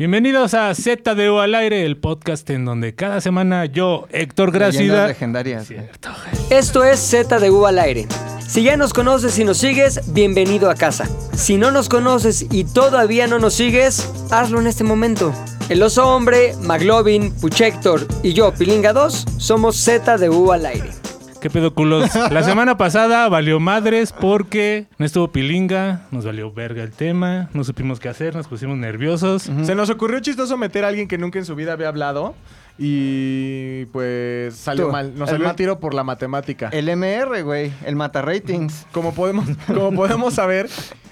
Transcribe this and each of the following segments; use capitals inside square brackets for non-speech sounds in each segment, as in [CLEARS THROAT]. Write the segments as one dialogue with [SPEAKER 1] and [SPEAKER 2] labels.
[SPEAKER 1] Bienvenidos a ZDU al aire, el podcast en donde cada semana yo, Héctor Gracida.
[SPEAKER 2] legendarias.
[SPEAKER 1] Cierto.
[SPEAKER 3] Esto es ZDU al aire. Si ya nos conoces y nos sigues, bienvenido a casa. Si no nos conoces y todavía no nos sigues, hazlo en este momento. El oso hombre, Maglovin, Puchector y yo, Pilinga 2, somos ZDU al aire.
[SPEAKER 1] ¿Qué pedo, culos? La semana pasada valió madres porque no estuvo pilinga, nos valió verga el tema, no supimos qué hacer, nos pusimos nerviosos.
[SPEAKER 4] Se nos ocurrió chistoso meter a alguien que nunca en su vida había hablado y pues salió
[SPEAKER 2] Tú,
[SPEAKER 4] mal. Nos
[SPEAKER 2] el
[SPEAKER 4] salió el tiro por la matemática.
[SPEAKER 2] El MR, güey. El mata ratings.
[SPEAKER 4] Como podemos, como podemos saber,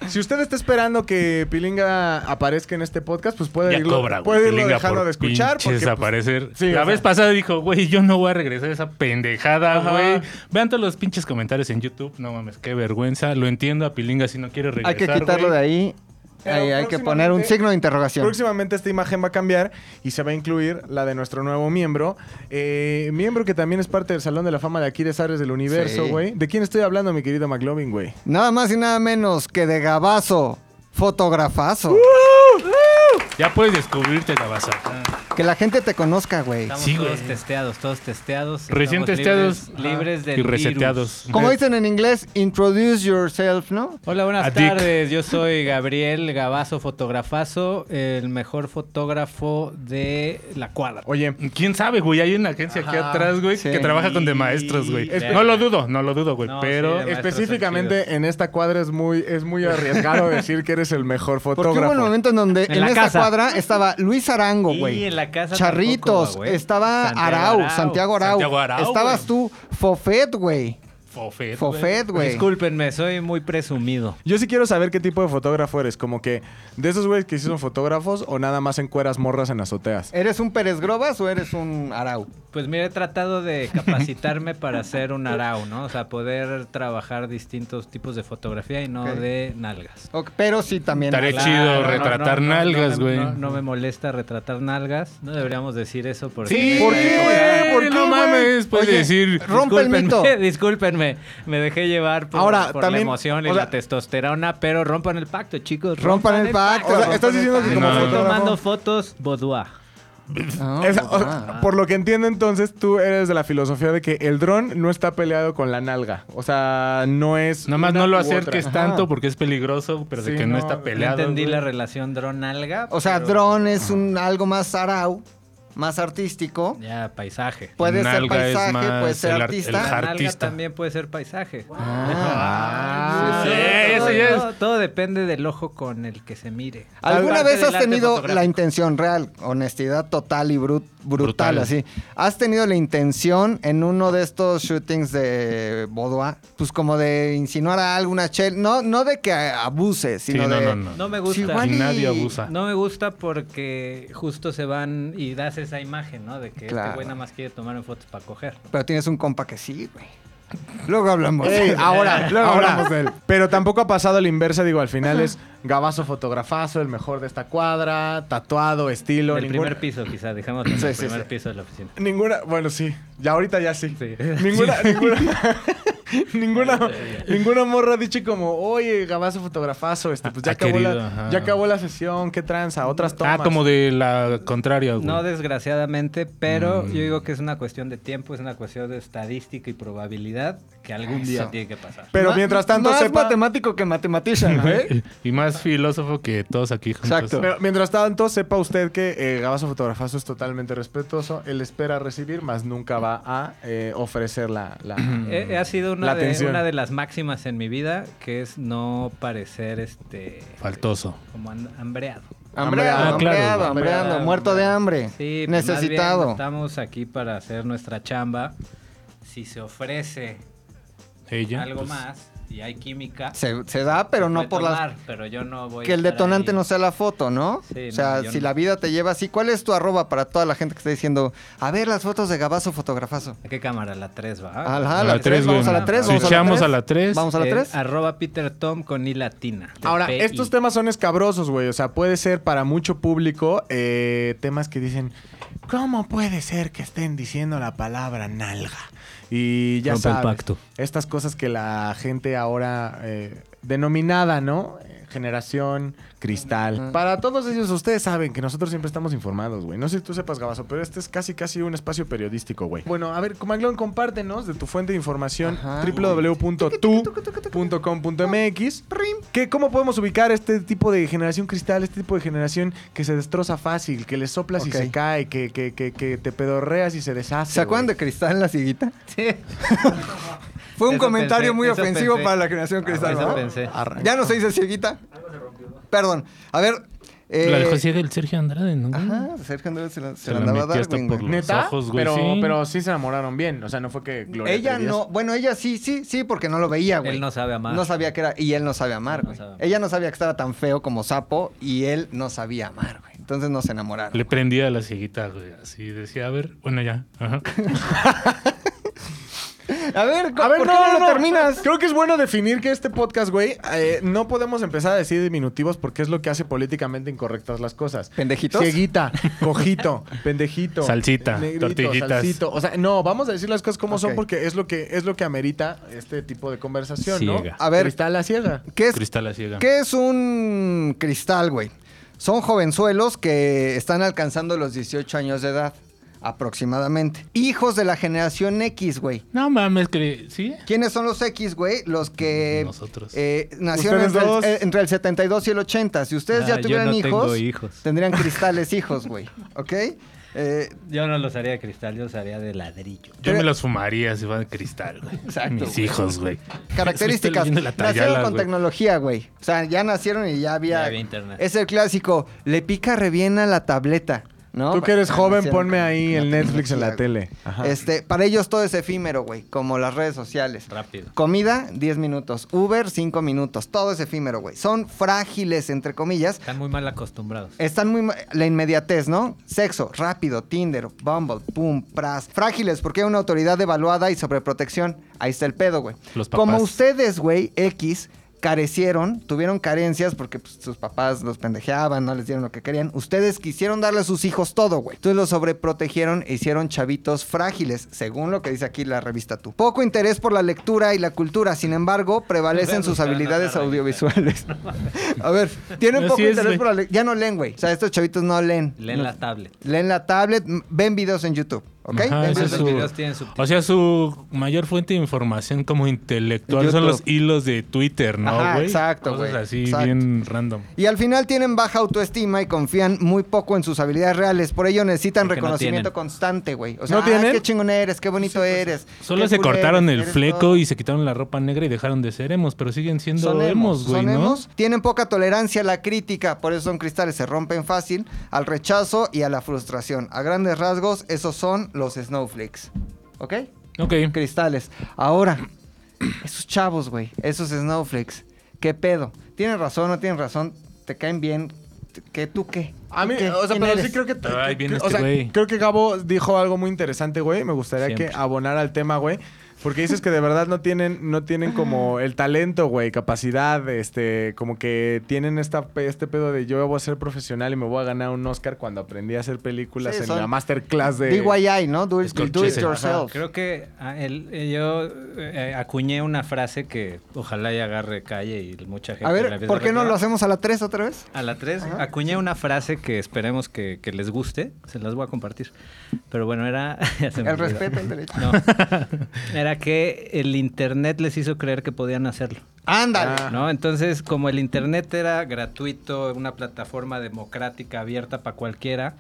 [SPEAKER 4] si usted está esperando que Pilinga aparezca en este podcast, pues puede
[SPEAKER 1] Ya
[SPEAKER 4] irlo,
[SPEAKER 1] cobra,
[SPEAKER 4] puede irlo
[SPEAKER 1] Pilinga
[SPEAKER 4] dejando
[SPEAKER 1] por
[SPEAKER 4] de escuchar. Porque, pues,
[SPEAKER 1] aparecer.
[SPEAKER 4] sí,
[SPEAKER 1] la
[SPEAKER 4] o sea-
[SPEAKER 1] vez pasada dijo, güey, yo no voy a regresar a esa pendejada, güey. Vean todos los pinches comentarios en YouTube. No mames, qué vergüenza. Lo entiendo a Pilinga si no quiere regresar.
[SPEAKER 2] Hay que quitarlo de ahí. Ahí hay que poner un signo de interrogación.
[SPEAKER 4] Próximamente esta imagen va a cambiar y se va a incluir la de nuestro nuevo miembro. Eh, miembro que también es parte del Salón de la Fama de aquí de Zares del Universo,
[SPEAKER 2] Sí.
[SPEAKER 4] güey. ¿De quién estoy hablando, mi querido McLovin, güey?
[SPEAKER 2] Nada más y nada menos que de Gabazo. Fotografazo.
[SPEAKER 1] Ya puedes descubrirte la baza.
[SPEAKER 2] Que la gente te conozca, güey.
[SPEAKER 5] Estamos
[SPEAKER 1] Sí,
[SPEAKER 5] todos
[SPEAKER 1] güey.
[SPEAKER 5] testados, todos testados.
[SPEAKER 1] Recién
[SPEAKER 5] Estamos
[SPEAKER 1] testeados
[SPEAKER 5] Libres, libres del
[SPEAKER 1] y reseteados.
[SPEAKER 5] virus.
[SPEAKER 2] Como dicen en inglés, introduce yourself, ¿no?
[SPEAKER 5] Hola, buenas
[SPEAKER 1] A Dick.
[SPEAKER 5] tardes. Yo soy Gabriel Gabazo Fotografazo, el mejor fotógrafo de la cuadra.
[SPEAKER 4] Oye,
[SPEAKER 1] ¿Quién sabe, güey? Hay una agencia aquí atrás, güey,
[SPEAKER 2] Sí.
[SPEAKER 1] que trabaja con de maestros, güey. No lo dudo, no lo dudo, güey.
[SPEAKER 5] No,
[SPEAKER 1] pero
[SPEAKER 5] sí,
[SPEAKER 4] específicamente en esta cuadra es muy, es muy arriesgado [LAUGHS] decir que eres el mejor
[SPEAKER 2] Porque hubo
[SPEAKER 4] fotógrafo.
[SPEAKER 2] un momento en donde
[SPEAKER 5] En
[SPEAKER 2] esta
[SPEAKER 5] casa.
[SPEAKER 2] cuadra estaba Luis Arango, güey.
[SPEAKER 5] La casa
[SPEAKER 2] Charritos,
[SPEAKER 5] tampoco, güey.
[SPEAKER 2] estaba
[SPEAKER 5] Santiago
[SPEAKER 2] Arau,
[SPEAKER 5] Arau.
[SPEAKER 2] Santiago Arau.
[SPEAKER 1] Santiago Arau,
[SPEAKER 2] Estabas tú, Fofet, güey.
[SPEAKER 1] Fofet,
[SPEAKER 2] Fofet, güey.
[SPEAKER 5] Discúlpenme, soy muy presumido.
[SPEAKER 4] Yo sí quiero saber qué tipo de fotógrafo eres. Como que de esos güeyes que sí son fotógrafos o nada más encueras morras en azoteas.
[SPEAKER 2] ¿Eres un Pérez Grobas o eres un Arau?
[SPEAKER 5] Pues mira, he tratado de capacitarme para ser un arau, ¿no? O sea, poder trabajar distintos tipos de fotografía y no de nalgas.
[SPEAKER 2] Pero sí también.
[SPEAKER 1] Estaré chido
[SPEAKER 5] no,
[SPEAKER 1] retratar
[SPEAKER 5] no, no,
[SPEAKER 1] nalgas, güey.
[SPEAKER 5] No, no me molesta retratar nalgas. No deberíamos decir eso porque...
[SPEAKER 1] Sí,
[SPEAKER 4] ¿Por qué, güey? ¿Por qué,
[SPEAKER 1] no mames, puedes
[SPEAKER 2] Oye,
[SPEAKER 1] decir.
[SPEAKER 2] Rompe el mito.
[SPEAKER 5] Discúlpenme, Me dejé llevar por,
[SPEAKER 4] Ahora,
[SPEAKER 5] por
[SPEAKER 4] también,
[SPEAKER 5] la emoción y
[SPEAKER 4] o sea-
[SPEAKER 5] la testosterona, pero rompan el pacto, chicos.
[SPEAKER 2] Rompan el pacto.
[SPEAKER 4] O sea, estás diciendo que
[SPEAKER 1] como
[SPEAKER 5] Estoy
[SPEAKER 1] fotógrafo-
[SPEAKER 5] tomando fotos boudoir.
[SPEAKER 2] Ah,
[SPEAKER 4] o- por lo que entiendo entonces, tú eres de la filosofía de que el dron no está peleado con la nalga. O sea, no es...
[SPEAKER 1] Nada más no lo acerques
[SPEAKER 4] otra.
[SPEAKER 1] tanto
[SPEAKER 2] Ajá.
[SPEAKER 1] porque es peligroso, pero de que no,
[SPEAKER 4] no,
[SPEAKER 1] está
[SPEAKER 4] no
[SPEAKER 5] No
[SPEAKER 1] peleado.
[SPEAKER 5] entendí
[SPEAKER 1] güey.
[SPEAKER 5] la relación dron-nalga.
[SPEAKER 2] O sea,
[SPEAKER 5] pero
[SPEAKER 2] dron es un algo más Arau, más artístico.
[SPEAKER 5] Ya, paisaje.
[SPEAKER 2] Puede ser
[SPEAKER 1] Nalga
[SPEAKER 2] paisaje, puede ser
[SPEAKER 1] el ar-
[SPEAKER 2] artista.
[SPEAKER 1] el
[SPEAKER 5] La nalga
[SPEAKER 1] artista.
[SPEAKER 5] también puede ser paisaje.
[SPEAKER 2] Ah,
[SPEAKER 1] sí,
[SPEAKER 5] todo,
[SPEAKER 1] eso ya es-
[SPEAKER 5] todo- todo depende del ojo con el que se mire.
[SPEAKER 2] ¿Alguna vez has tenido la intención real, honestidad total y brut- brutal,
[SPEAKER 1] Brutal.
[SPEAKER 2] así? ¿Has tenido la intención en uno de estos shootings de Boudoir, pues como de insinuar a alguna chel, no, no de que abuse,
[SPEAKER 1] Sí,
[SPEAKER 2] sino
[SPEAKER 1] no,
[SPEAKER 2] de
[SPEAKER 1] no, no.
[SPEAKER 5] No me
[SPEAKER 2] Sí,
[SPEAKER 5] gusta.
[SPEAKER 1] y- nadie abusa.
[SPEAKER 5] No me gusta porque justo se van y das esa imagen, ¿no? De que
[SPEAKER 2] Claro.
[SPEAKER 5] este güey nada más quiere tomar en fotos para coger.
[SPEAKER 2] Pero tienes un compa que sí, güey. Luego hablamos.
[SPEAKER 4] Ey, ahora,
[SPEAKER 2] Luego
[SPEAKER 4] ahora.
[SPEAKER 2] hablamos de él.
[SPEAKER 4] Pero tampoco ha pasado la inversa, digo, al final es gabazo fotografazo, el mejor de esta cuadra, tatuado, estilo, ninguna,
[SPEAKER 5] primer piso, quizá, dejémoslo en
[SPEAKER 2] Sí,
[SPEAKER 5] el
[SPEAKER 2] sí,
[SPEAKER 5] primer
[SPEAKER 2] sí.
[SPEAKER 5] piso de la oficina.
[SPEAKER 4] ninguna, bueno, sí, ya ahorita ya sí.
[SPEAKER 5] Sí.
[SPEAKER 4] Ninguna, ninguna, [LAUGHS] [LAUGHS] ninguna, ninguna morra ha dicho como, oye, gabazo fotografazo, este, pues ya
[SPEAKER 1] Ha
[SPEAKER 4] acabó,
[SPEAKER 1] querido,
[SPEAKER 4] la,
[SPEAKER 1] ajá.
[SPEAKER 4] ya acabó la sesión, qué tranza, otras tomas.
[SPEAKER 1] Ah, como de la contraria, güey.
[SPEAKER 5] No desgraciadamente, pero
[SPEAKER 1] Mm.
[SPEAKER 5] yo digo que es una cuestión de tiempo, es una cuestión de estadística y probabilidad que algún día
[SPEAKER 2] Eso.
[SPEAKER 5] tiene que pasar.
[SPEAKER 4] Pero
[SPEAKER 2] Ma-
[SPEAKER 4] mientras tanto
[SPEAKER 2] más
[SPEAKER 4] sepa,
[SPEAKER 2] matemático que matematician, güey. [LAUGHS]
[SPEAKER 1] Y más filósofo que todos aquí juntos.
[SPEAKER 2] Exacto.
[SPEAKER 4] pero [LAUGHS] mientras tanto sepa usted que eh, gabazo fotografazo es totalmente respetuoso, él espera recibir, más nunca va a eh, ofrecer la, la- [CLEARS THROAT]
[SPEAKER 5] Eh, ha sido
[SPEAKER 4] La
[SPEAKER 5] una de,
[SPEAKER 4] atención.
[SPEAKER 5] una de las máximas en mi vida, que es no parecer este
[SPEAKER 1] Faltoso.
[SPEAKER 5] como han- hambreado.
[SPEAKER 2] Hambreado,
[SPEAKER 1] Ah, claro.
[SPEAKER 2] hambreado, hambreado,
[SPEAKER 4] Hambreado,
[SPEAKER 2] muerto de hambre.
[SPEAKER 5] Sí, pues, más bien
[SPEAKER 2] necesitado.
[SPEAKER 5] estamos aquí para hacer nuestra chamba. Si se ofrece
[SPEAKER 1] Ella.
[SPEAKER 5] algo
[SPEAKER 1] pues,
[SPEAKER 5] más y hay química,
[SPEAKER 2] Se, se da, pero
[SPEAKER 5] se
[SPEAKER 2] no por las
[SPEAKER 5] tomar, pero yo no voy
[SPEAKER 2] que el detonante
[SPEAKER 5] ahí.
[SPEAKER 2] no sea la foto, ¿no?
[SPEAKER 5] Sí,
[SPEAKER 2] o sea,
[SPEAKER 5] no,
[SPEAKER 2] si
[SPEAKER 5] no.
[SPEAKER 2] la vida te lleva así, ¿cuál es tu arroba para toda la gente que está diciendo, a ver las fotos de Gabazo fotografazo?
[SPEAKER 5] ¿A qué cámara? La 3, ¿va?
[SPEAKER 2] A la,
[SPEAKER 1] la
[SPEAKER 2] la
[SPEAKER 1] tres,
[SPEAKER 2] 3, vamos a la 3,
[SPEAKER 1] Si
[SPEAKER 2] vamos a la
[SPEAKER 1] echamos
[SPEAKER 2] 3.
[SPEAKER 1] a la tres.
[SPEAKER 2] Vamos a la
[SPEAKER 5] Eh,
[SPEAKER 2] 3.
[SPEAKER 5] arroba Peter Tom con I latina.
[SPEAKER 4] Ahora, estos temas son escabrosos, güey. O sea, puede ser para mucho público eh, temas que dicen, ¿cómo puede ser que estén diciendo la palabra nalga? Y ya
[SPEAKER 5] Rompe el
[SPEAKER 4] sabes,
[SPEAKER 5] pacto.
[SPEAKER 4] estas cosas que la gente ahora eh, denominada, ¿no? Eh, Generación Cristal. Para todos ellos, ustedes saben que nosotros siempre estamos informados, güey. No sé si tú sepas, Gabazo, pero este es casi, casi un espacio periodístico, güey. Bueno, a ver, Comaglón, compártenos de tu fuente de información www.tu.com.mx que cómo podemos ubicar este tipo de generación cristal, este tipo de generación que se destroza fácil, que le soplas y se cae, que, que, que, que te pedorreas y se deshace.
[SPEAKER 2] ¿Se acuerdan de Cristal la ciguita?
[SPEAKER 5] Sí. [LAUGHS]
[SPEAKER 2] Fue un
[SPEAKER 5] Eso
[SPEAKER 2] comentario
[SPEAKER 5] pensé,
[SPEAKER 2] muy ofensivo
[SPEAKER 5] pensé.
[SPEAKER 2] para la generación Cristal,
[SPEAKER 5] pensé.
[SPEAKER 4] Arranca.
[SPEAKER 2] Ya no se dice cieguita. Perdón. A ver. eh,
[SPEAKER 1] La dejó ciega el Sergio Andrade, ¿no?
[SPEAKER 2] Ajá, Sergio Andrés se la, se
[SPEAKER 1] Se
[SPEAKER 2] la andaba a
[SPEAKER 1] por
[SPEAKER 2] güey.
[SPEAKER 1] los
[SPEAKER 4] ¿Neta?
[SPEAKER 1] ojos, güey,
[SPEAKER 4] pero,
[SPEAKER 1] sí.
[SPEAKER 4] pero sí se enamoraron bien. O sea, no fue que Gloria
[SPEAKER 2] Ella no, bueno, ella sí, sí, sí, porque no lo veía, güey.
[SPEAKER 5] Él no sabe amar.
[SPEAKER 2] No sabía que era, y él no sabe amar,
[SPEAKER 5] no
[SPEAKER 2] güey.
[SPEAKER 5] sabe amar.
[SPEAKER 2] Ella no sabía que estaba tan feo como sapo y él no sabía amar, güey. Entonces no se enamoraron.
[SPEAKER 1] Le prendía a la cieguita, güey. Así decía, a ver, bueno, ya. Ajá. [LAUGHS]
[SPEAKER 2] A ver,
[SPEAKER 4] A ver,
[SPEAKER 2] ¿por
[SPEAKER 4] no,
[SPEAKER 2] qué no,
[SPEAKER 4] no,
[SPEAKER 2] lo terminas?
[SPEAKER 4] Creo que es bueno definir que este podcast, güey, eh, no podemos empezar a decir diminutivos porque es lo que hace políticamente incorrectas las cosas.
[SPEAKER 2] ¿Pendejitos?
[SPEAKER 4] Cieguita, [LAUGHS] cojito, pendejito.
[SPEAKER 1] Salsita, tortillitas.
[SPEAKER 4] salsito. O sea, no, vamos a decir las cosas como son porque es lo que es lo que amerita este tipo de conversación, ¿no?
[SPEAKER 2] A ver.
[SPEAKER 4] Cristal la ciega.
[SPEAKER 2] ¿Qué es,
[SPEAKER 1] Cristal la ciega.
[SPEAKER 2] ¿Qué es un cristal, güey? Son jovenzuelos que están alcanzando los 18 años de edad, aproximadamente. Hijos de la generación X, güey.
[SPEAKER 1] No mames, que... ¿Sí?
[SPEAKER 2] ¿Quiénes son los X, güey? Los que
[SPEAKER 1] Nosotros.
[SPEAKER 2] eh, nacieron entre el,
[SPEAKER 4] dos.
[SPEAKER 2] eh, entre el 72 y el 80. Si ustedes
[SPEAKER 5] Ah,
[SPEAKER 2] ya
[SPEAKER 5] yo
[SPEAKER 2] tuvieran
[SPEAKER 5] no
[SPEAKER 2] hijos,
[SPEAKER 5] tengo hijos.
[SPEAKER 2] tendrían cristales hijos, güey. ¿Ok? Eh,
[SPEAKER 5] Yo no los haría de cristal, yo los haría de ladrillo.
[SPEAKER 1] Yo me los fumaría si fuera de cristal, güey.
[SPEAKER 2] Exacto,
[SPEAKER 1] Mis hijos, güey.
[SPEAKER 2] características. Nacieron con tecnología, güey. O sea, ya nacieron y ya había...
[SPEAKER 5] Ya había internet.
[SPEAKER 2] Es el clásico. Le pica re bien a la tableta, ¿no?
[SPEAKER 4] Tú que eres
[SPEAKER 2] Ah,
[SPEAKER 4] joven, ponme ahí el Netflix en la tele. Ajá.
[SPEAKER 2] Este, para ellos todo es efímero, güey. Como las redes sociales.
[SPEAKER 5] Rápido.
[SPEAKER 2] Comida, 10 minutos. Uber, 5 minutos. Todo es efímero, güey. Son frágiles, entre comillas.
[SPEAKER 5] Están muy mal acostumbrados.
[SPEAKER 2] Están muy... ma- La inmediatez, ¿no? Sexo, rápido, Tinder, Bumble, pum, pras. Frágiles porque hay una autoridad evaluada y sobreprotección. Ahí está el pedo, güey.
[SPEAKER 1] Los papás.
[SPEAKER 2] Como ustedes, güey, X, carecieron, tuvieron carencias porque pues, sus papás los pendejeaban, no les dieron lo que querían. Ustedes quisieron darle a sus hijos todo, güey. Entonces los sobreprotegieron e hicieron chavitos frágiles, según lo que dice aquí la revista Tú. Poco interés por la lectura y la cultura, sin embargo, prevalecen sus habilidades audiovisuales. [LAUGHS] a ver, tienen
[SPEAKER 1] Así
[SPEAKER 2] poco
[SPEAKER 1] es,
[SPEAKER 2] interés por la lectura. Ya no leen, güey. O sea, estos chavitos no leen.
[SPEAKER 5] Leen
[SPEAKER 2] No-
[SPEAKER 5] la tablet.
[SPEAKER 2] Leen la tablet, ven videos en YouTube, ¿ok?
[SPEAKER 1] Ajá, ese es su-. O sea, su mayor fuente de información como intelectual son los hilos de Twitter, ¿no,
[SPEAKER 2] Ajá,
[SPEAKER 1] güey?
[SPEAKER 2] exacto,
[SPEAKER 1] Cosas
[SPEAKER 2] güey,
[SPEAKER 1] así
[SPEAKER 2] exacto.
[SPEAKER 1] bien random.
[SPEAKER 2] Y al final tienen baja autoestima y confían muy poco en sus habilidades reales. Por ello necesitan
[SPEAKER 5] Porque
[SPEAKER 2] reconocimiento constante, güey. O sea,
[SPEAKER 4] ¿No
[SPEAKER 2] "Ah,
[SPEAKER 4] tienen?
[SPEAKER 2] qué chingón eres, qué bonito eres.
[SPEAKER 1] Solo se cortaron
[SPEAKER 2] eres,
[SPEAKER 1] el fleco
[SPEAKER 2] todo".
[SPEAKER 1] y se quitaron la ropa negra y dejaron de ser emos, pero siguen siendo
[SPEAKER 2] Son
[SPEAKER 1] emos, güey,
[SPEAKER 2] son
[SPEAKER 1] ¿no?
[SPEAKER 2] emos. Tienen poca tolerancia a la crítica, por eso son cristales, se rompen fácil, al rechazo y a la frustración. A grandes rasgos, esos son los snowflakes. ¿Ok?
[SPEAKER 1] Ok.
[SPEAKER 2] cristales. Ahora, esos chavos, güey, esos snowflakes, ¿qué pedo? ¿Tienen razón o no tienen razón? ¿Te caen bien? ¿Qué tú qué?
[SPEAKER 4] A mí,
[SPEAKER 2] ¿Tú qué?
[SPEAKER 4] o sea,
[SPEAKER 2] ¿Quién
[SPEAKER 4] pero
[SPEAKER 2] eres?
[SPEAKER 4] sí creo que...
[SPEAKER 1] Ahí viene
[SPEAKER 4] o
[SPEAKER 1] este
[SPEAKER 4] sea,
[SPEAKER 1] güey.
[SPEAKER 4] creo que Gabo dijo algo muy interesante, güey. Me gustaría
[SPEAKER 5] Siempre.
[SPEAKER 4] que abonara al tema, güey. Porque dices que de verdad no tienen, no tienen como el talento, güey, capacidad, este, como que tienen esta, pe- este pedo de yo voy a ser profesional y me voy a ganar un Oscar cuando aprendí a hacer películas
[SPEAKER 2] Sí,
[SPEAKER 4] en la masterclass de...
[SPEAKER 2] DIY, ¿no? Do it, do it yourself.
[SPEAKER 5] Creo que ah, el- eh, yo eh, acuñé una frase que ojalá y agarre calle y mucha gente
[SPEAKER 2] A
[SPEAKER 5] la
[SPEAKER 2] ver,
[SPEAKER 5] empiece
[SPEAKER 2] ¿por qué no lo hacemos a la 3 otra vez?
[SPEAKER 5] A la 3
[SPEAKER 2] Ajá.
[SPEAKER 5] acuñé una frase que esperemos que, que les guste. Se las voy a compartir. Pero bueno, era... [LAUGHS]
[SPEAKER 2] El respeto al derecho.
[SPEAKER 5] No. Era [LAUGHS] que el internet les hizo creer que podían hacerlo.
[SPEAKER 2] Ándale.
[SPEAKER 4] Ah.
[SPEAKER 5] ¿No? Entonces, como el internet era gratuito, una plataforma democrática abierta para cualquiera,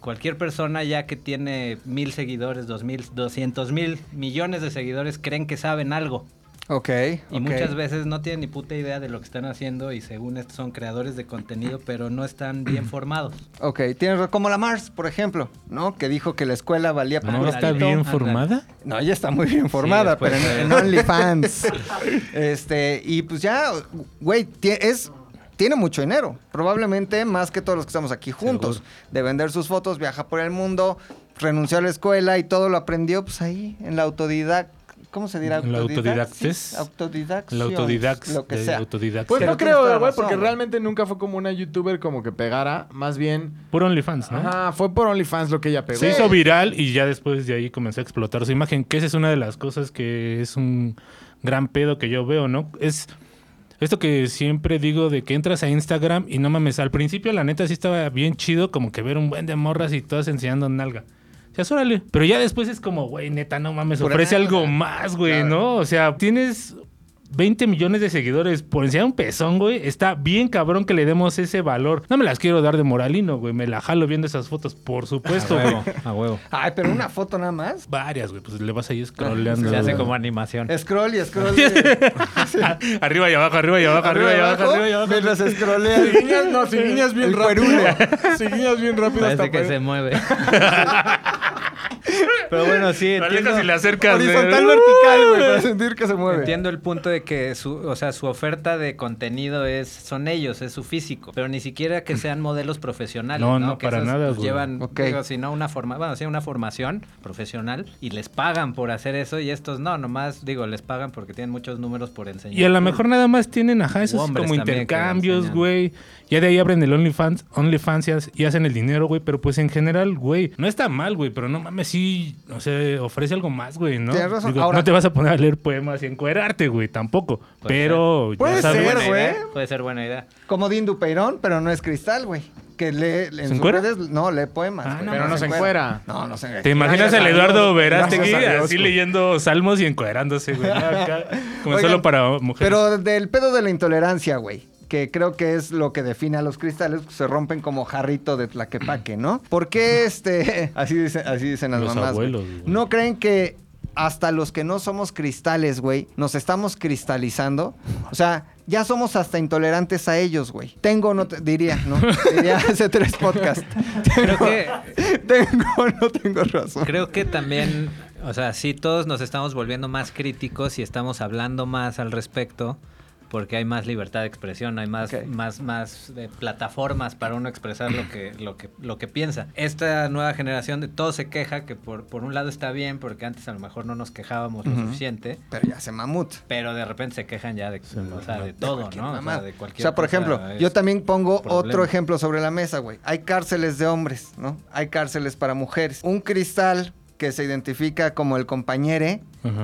[SPEAKER 5] cualquier persona ya que tiene mil seguidores, dos mil, doscientos mil millones de seguidores creen que saben algo.
[SPEAKER 2] Ok.
[SPEAKER 5] Y muchas veces no tienen ni puta idea de lo que están haciendo y según esto son creadores de contenido, pero no están bien [CLEARS THROAT] formados.
[SPEAKER 2] Ok, tienes como la Mars, por ejemplo, ¿no? Que dijo que la escuela valía para
[SPEAKER 1] ¿No está bien formada?
[SPEAKER 2] No, ella está muy bien formada, pero en,
[SPEAKER 5] de-
[SPEAKER 2] en OnlyFans. [LAUGHS] este, y pues ya, güey, es. Tiene mucho dinero, probablemente más que todos los que estamos aquí juntos.
[SPEAKER 5] Seguro.
[SPEAKER 2] De vender sus fotos, viaja por el mundo, renunció a la escuela y todo lo aprendió, pues ahí, en la autodidact. ¿Cómo se dirá?
[SPEAKER 1] En autodidactes. Autodidax.
[SPEAKER 2] Lo que sea.
[SPEAKER 4] Pues no creo, güey, porque realmente nunca fue como una youtuber como que pegara. Más bien...
[SPEAKER 1] Puro OnlyFans, ¿no?
[SPEAKER 4] Ajá, fue por OnlyFans lo que ella pegó.
[SPEAKER 1] Se hizo viral y ya después de ahí comenzó a explotar su imagen, que esa es una de las cosas que es un gran pedo que yo veo, ¿no? Es Esto que siempre digo de que entras a Instagram y no mames, al principio la neta sí estaba bien chido como que ver un buen de morras y todas enseñando nalga. O sea, órale. Pero ya después es como, güey, neta, no mames, ofrece algo más, güey,
[SPEAKER 2] Claro.
[SPEAKER 1] ¿no? O sea, tienes 20 millones de seguidores por enseñar un pezón, güey. Está bien cabrón que le demos ese valor. No me las quiero dar de moralino, güey. Me la jalo viendo esas fotos, por supuesto,
[SPEAKER 5] a
[SPEAKER 1] güey.
[SPEAKER 5] huevo, a huevo.
[SPEAKER 2] Ay, pero una foto nada más.
[SPEAKER 1] Varias, güey. Pues le vas ahí scrolleando.
[SPEAKER 5] Se hace como animación.
[SPEAKER 2] Scroll y scroll. de- [LAUGHS]
[SPEAKER 1] arriba y abajo, arriba y abajo, arriba y abajo, arriba y abajo.
[SPEAKER 2] Mientras scrolleas.
[SPEAKER 4] Si guiñas, no, si guiñas bien
[SPEAKER 2] El
[SPEAKER 4] rápido. Si guiñas bien rápido
[SPEAKER 5] Parece
[SPEAKER 4] hasta
[SPEAKER 5] que se mueve. [LAUGHS] Pero bueno, sí, entiendo,
[SPEAKER 1] alejas y le acercas.
[SPEAKER 2] Horizontal
[SPEAKER 1] güey.
[SPEAKER 2] vertical, güey, para sentir que se mueve.
[SPEAKER 5] entiendo el punto de que su, o sea, su oferta de contenido es son ellos, es su físico, pero ni siquiera que sean modelos profesionales,
[SPEAKER 1] No,
[SPEAKER 5] ¿no?
[SPEAKER 1] no,
[SPEAKER 5] Que
[SPEAKER 1] para
[SPEAKER 5] esos,
[SPEAKER 1] nada,
[SPEAKER 5] pues,
[SPEAKER 1] güey.
[SPEAKER 5] llevan, digo, si no una forma, bueno, sí, una formación profesional y les pagan por hacer eso y estos no, nomás digo, les pagan porque tienen muchos números por enseñar.
[SPEAKER 1] Y a lo mejor nada más tienen, ajá, esos como intercambios, güey. Ya de ahí abren el OnlyFans, OnlyFans y hac- y hacen el dinero, güey. Pero pues en general, güey, no está mal, güey. Pero no mames, sí, o sea, ofrece algo más, güey, ¿no?
[SPEAKER 2] Tienes razón.
[SPEAKER 1] Digo,
[SPEAKER 2] Ahora-
[SPEAKER 1] no te vas a poner a leer poemas y encuerarte, güey, tampoco. pero ya
[SPEAKER 4] Puede
[SPEAKER 1] sabes-
[SPEAKER 4] ser,
[SPEAKER 5] buena
[SPEAKER 4] güey.
[SPEAKER 5] idea, Puede ser buena idea.
[SPEAKER 2] Como Dean Dupeirón, pero no es cristal, güey. Que lee en
[SPEAKER 1] ¿Se
[SPEAKER 2] sus
[SPEAKER 1] encuera?
[SPEAKER 2] redes, no, lee poemas.
[SPEAKER 1] Ah,
[SPEAKER 2] güey,
[SPEAKER 1] no,
[SPEAKER 4] Pero no se encuera.
[SPEAKER 2] No, no se
[SPEAKER 1] ¿Te imaginas al
[SPEAKER 2] a
[SPEAKER 1] Eduardo. Verástegui
[SPEAKER 2] Gracias a Dios,
[SPEAKER 1] así
[SPEAKER 2] güey.
[SPEAKER 1] leyendo salmos y encuerándose, güey? Acá, como [LAUGHS]
[SPEAKER 2] Oigan,
[SPEAKER 1] solo para mujeres.
[SPEAKER 2] Pero del pedo de la intolerancia, güey. Que creo que es lo que define a los cristales, pues, se rompen como jarrito de tlaquepaque, ¿no? ¿Por qué este.? [LAUGHS] Así dicen, así dicen las
[SPEAKER 1] Los
[SPEAKER 2] mamás. güey.
[SPEAKER 1] abuelos, güey.
[SPEAKER 2] ¿No creen que hasta los que no somos cristales, güey, nos estamos cristalizando? O sea, ya somos hasta intolerantes a ellos, güey. Tengo, no te, diría, ¿no? [LAUGHS] Diría hace tres podcasts.
[SPEAKER 5] Creo que [LAUGHS]
[SPEAKER 2] Tengo, no tengo razón.
[SPEAKER 5] Creo que también, o sea, sí todos nos estamos volviendo más críticos y estamos hablando más al respecto porque hay más libertad de expresión, hay más, más, más eh, plataformas para uno expresar lo que, lo que, lo que piensa. Esta nueva generación de todo se queja, que por, por un lado está bien, porque antes a lo mejor no nos quejábamos lo suficiente,
[SPEAKER 2] Pero ya se mamut.
[SPEAKER 5] pero de repente se quejan ya de, o sea, de
[SPEAKER 2] De
[SPEAKER 5] todo,
[SPEAKER 2] cualquier
[SPEAKER 5] ¿no? O sea, de
[SPEAKER 2] O
[SPEAKER 5] cualquier
[SPEAKER 2] sea, por
[SPEAKER 5] cosa
[SPEAKER 2] ejemplo, yo también pongo
[SPEAKER 5] problema.
[SPEAKER 2] otro ejemplo sobre la mesa, güey. Hay cárceles de hombres, ¿no? Hay cárceles para mujeres. Un cristal que se identifica como el compañere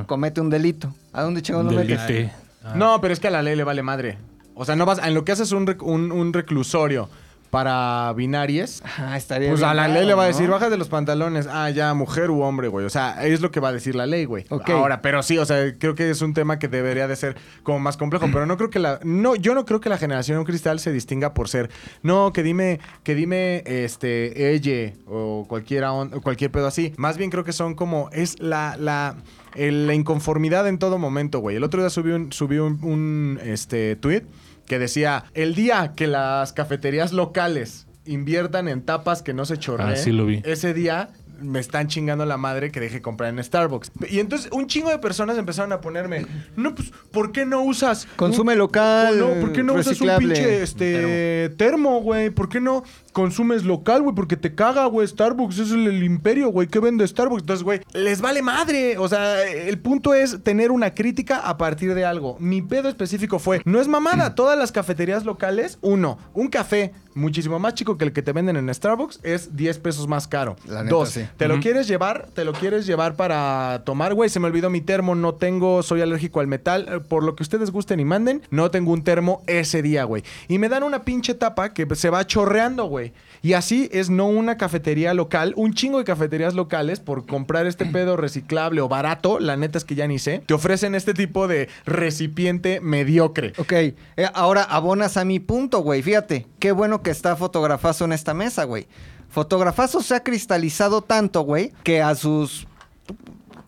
[SPEAKER 2] comete un delito. ¿A dónde chingón lo metes?
[SPEAKER 1] Ah.
[SPEAKER 4] No, pero es que a la ley le vale madre. O sea, no vas. En lo que haces un, rec- un, un reclusorio para binarias.
[SPEAKER 2] Ah, estaría
[SPEAKER 4] Pues
[SPEAKER 2] bien
[SPEAKER 4] a la
[SPEAKER 2] raro,
[SPEAKER 4] ley le va a
[SPEAKER 2] ¿no?
[SPEAKER 4] decir, baja de los pantalones. Ah, ya, mujer u hombre, güey. O sea, es lo que va a decir la ley, güey.
[SPEAKER 2] Ok.
[SPEAKER 4] Ahora, pero sí, o sea, creo que es un tema que debería de ser como más complejo. Pero no creo que la. No, yo no creo que la generación cristal se distinga por ser. No, que dime, que dime, este, ella o cualquiera, on- o cualquier pedo así. Más bien creo que son como. Es la. la el- la inconformidad en todo momento, güey. El otro día subí un, subí un, un, este, tweet que decía: El día que las cafeterías locales inviertan en tapas que no se chorreen,
[SPEAKER 1] Ah, sí lo vi.
[SPEAKER 4] ese día me están chingando la madre que deje comprar en Starbucks. Y entonces un chingo de personas empezaron a ponerme, no, pues, ¿por qué no usas?
[SPEAKER 2] Consume
[SPEAKER 4] un-
[SPEAKER 2] local,
[SPEAKER 4] No, ¿por qué no usas un pinche este, termo, güey? ¿Por qué no consumes local, güey? Porque te caga, güey. Starbucks es el, el imperio, güey. ¿Qué vende Starbucks? Entonces, güey, les vale madre. O sea, el punto es tener una crítica a partir de algo. Mi pedo específico fue, no es mamada, [CLEARS THROAT] todas las cafeterías locales, uno, un café muchísimo más chico que el que te venden en Starbucks es 10 pesos más caro.
[SPEAKER 2] La neta,
[SPEAKER 4] Dos,
[SPEAKER 2] sí.
[SPEAKER 4] te lo quieres llevar, te lo quieres llevar para tomar, güey. Se me olvidó mi termo, no tengo, soy alérgico al metal. Por lo que ustedes gusten y manden, no tengo un termo ese día, güey. Y me dan una pinche tapa que se va chorreando, güey. Y así es no una cafetería local, un chingo de cafeterías locales por comprar este pedo reciclable o barato, la neta es que ya ni sé, te ofrecen este tipo de recipiente mediocre.
[SPEAKER 2] Ok, eh, ahora abonas a mi punto, güey. Fíjate, qué bueno que está Fotografazo en esta mesa, güey. Fotografazo se ha cristalizado tanto, güey, que a sus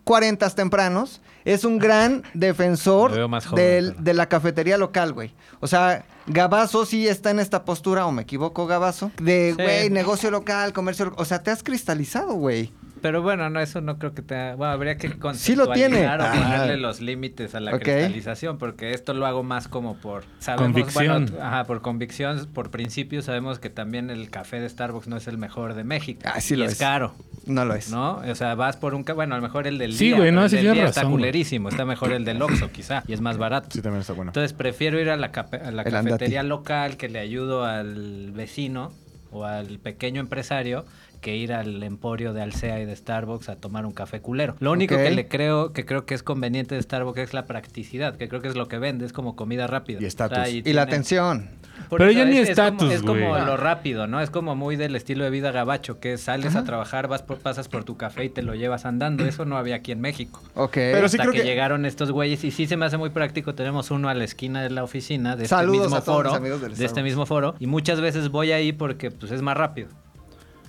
[SPEAKER 2] 40 tempranos es un gran defensor
[SPEAKER 5] joven,
[SPEAKER 2] del-
[SPEAKER 5] pero-
[SPEAKER 2] de la cafetería local, güey. O sea, Gabazo sí está en esta postura, o me equivoco, Gabazo, de,
[SPEAKER 5] Sí.
[SPEAKER 2] güey, negocio local, comercio local. O sea, te has cristalizado, güey.
[SPEAKER 5] Pero bueno, no, eso no creo que te... Bueno, habría que
[SPEAKER 2] Sí lo tiene.
[SPEAKER 5] conceptualizar o
[SPEAKER 2] Ah.
[SPEAKER 5] ponerle los límites a la
[SPEAKER 2] Ok.
[SPEAKER 5] cristalización, porque esto lo hago más como por... Sabemos,
[SPEAKER 1] Convicción.
[SPEAKER 5] bueno, ajá, por convicción, por principio, sabemos que también el café de Starbucks no es el mejor de México.
[SPEAKER 2] Ah, sí
[SPEAKER 5] y
[SPEAKER 2] lo
[SPEAKER 5] es,
[SPEAKER 2] es.
[SPEAKER 5] caro,
[SPEAKER 2] No lo es.
[SPEAKER 5] ¿no? O sea, vas por un... Bueno, a lo mejor el del
[SPEAKER 1] Sí,
[SPEAKER 5] día,
[SPEAKER 1] güey, no,
[SPEAKER 5] pero el
[SPEAKER 1] sí
[SPEAKER 5] del
[SPEAKER 1] tienes
[SPEAKER 5] día está
[SPEAKER 1] razón,
[SPEAKER 5] culerísimo, está mejor el del Oxxo, quizá, y es más barato.
[SPEAKER 4] Sí, también está bueno.
[SPEAKER 5] Entonces prefiero ir a la, a cafetería local que le ayudo al vecino o al pequeño empresario que ir al emporio de Alsea y de Starbucks a tomar un café culero. Lo único que le creo, que creo que es conveniente de Starbucks es la practicidad, que creo que es lo que vende, es como comida rápida.
[SPEAKER 4] Y estatus.
[SPEAKER 5] O sea,
[SPEAKER 2] Y la
[SPEAKER 5] tiene-
[SPEAKER 2] atención.
[SPEAKER 5] por
[SPEAKER 1] Pero
[SPEAKER 5] eso
[SPEAKER 1] ya ni
[SPEAKER 5] es- es como-
[SPEAKER 1] estatus,
[SPEAKER 5] Es como, lo rápido, ¿no? Es como muy del estilo de vida gabacho, que sales a trabajar, vas por, pasas por tu café y te lo llevas andando. Eso no había aquí en México.
[SPEAKER 2] Ok.
[SPEAKER 4] Pero sí
[SPEAKER 5] Hasta
[SPEAKER 4] creo
[SPEAKER 5] que,
[SPEAKER 4] que-
[SPEAKER 5] llegaron estos güeyes y sí se me hace muy práctico. Tenemos uno a la esquina de la oficina de
[SPEAKER 2] Saludos
[SPEAKER 5] este mismo
[SPEAKER 2] a todos
[SPEAKER 5] foro,
[SPEAKER 2] mis amigos del
[SPEAKER 5] de este mismo foro y muchas veces voy ahí porque pues es más rápido.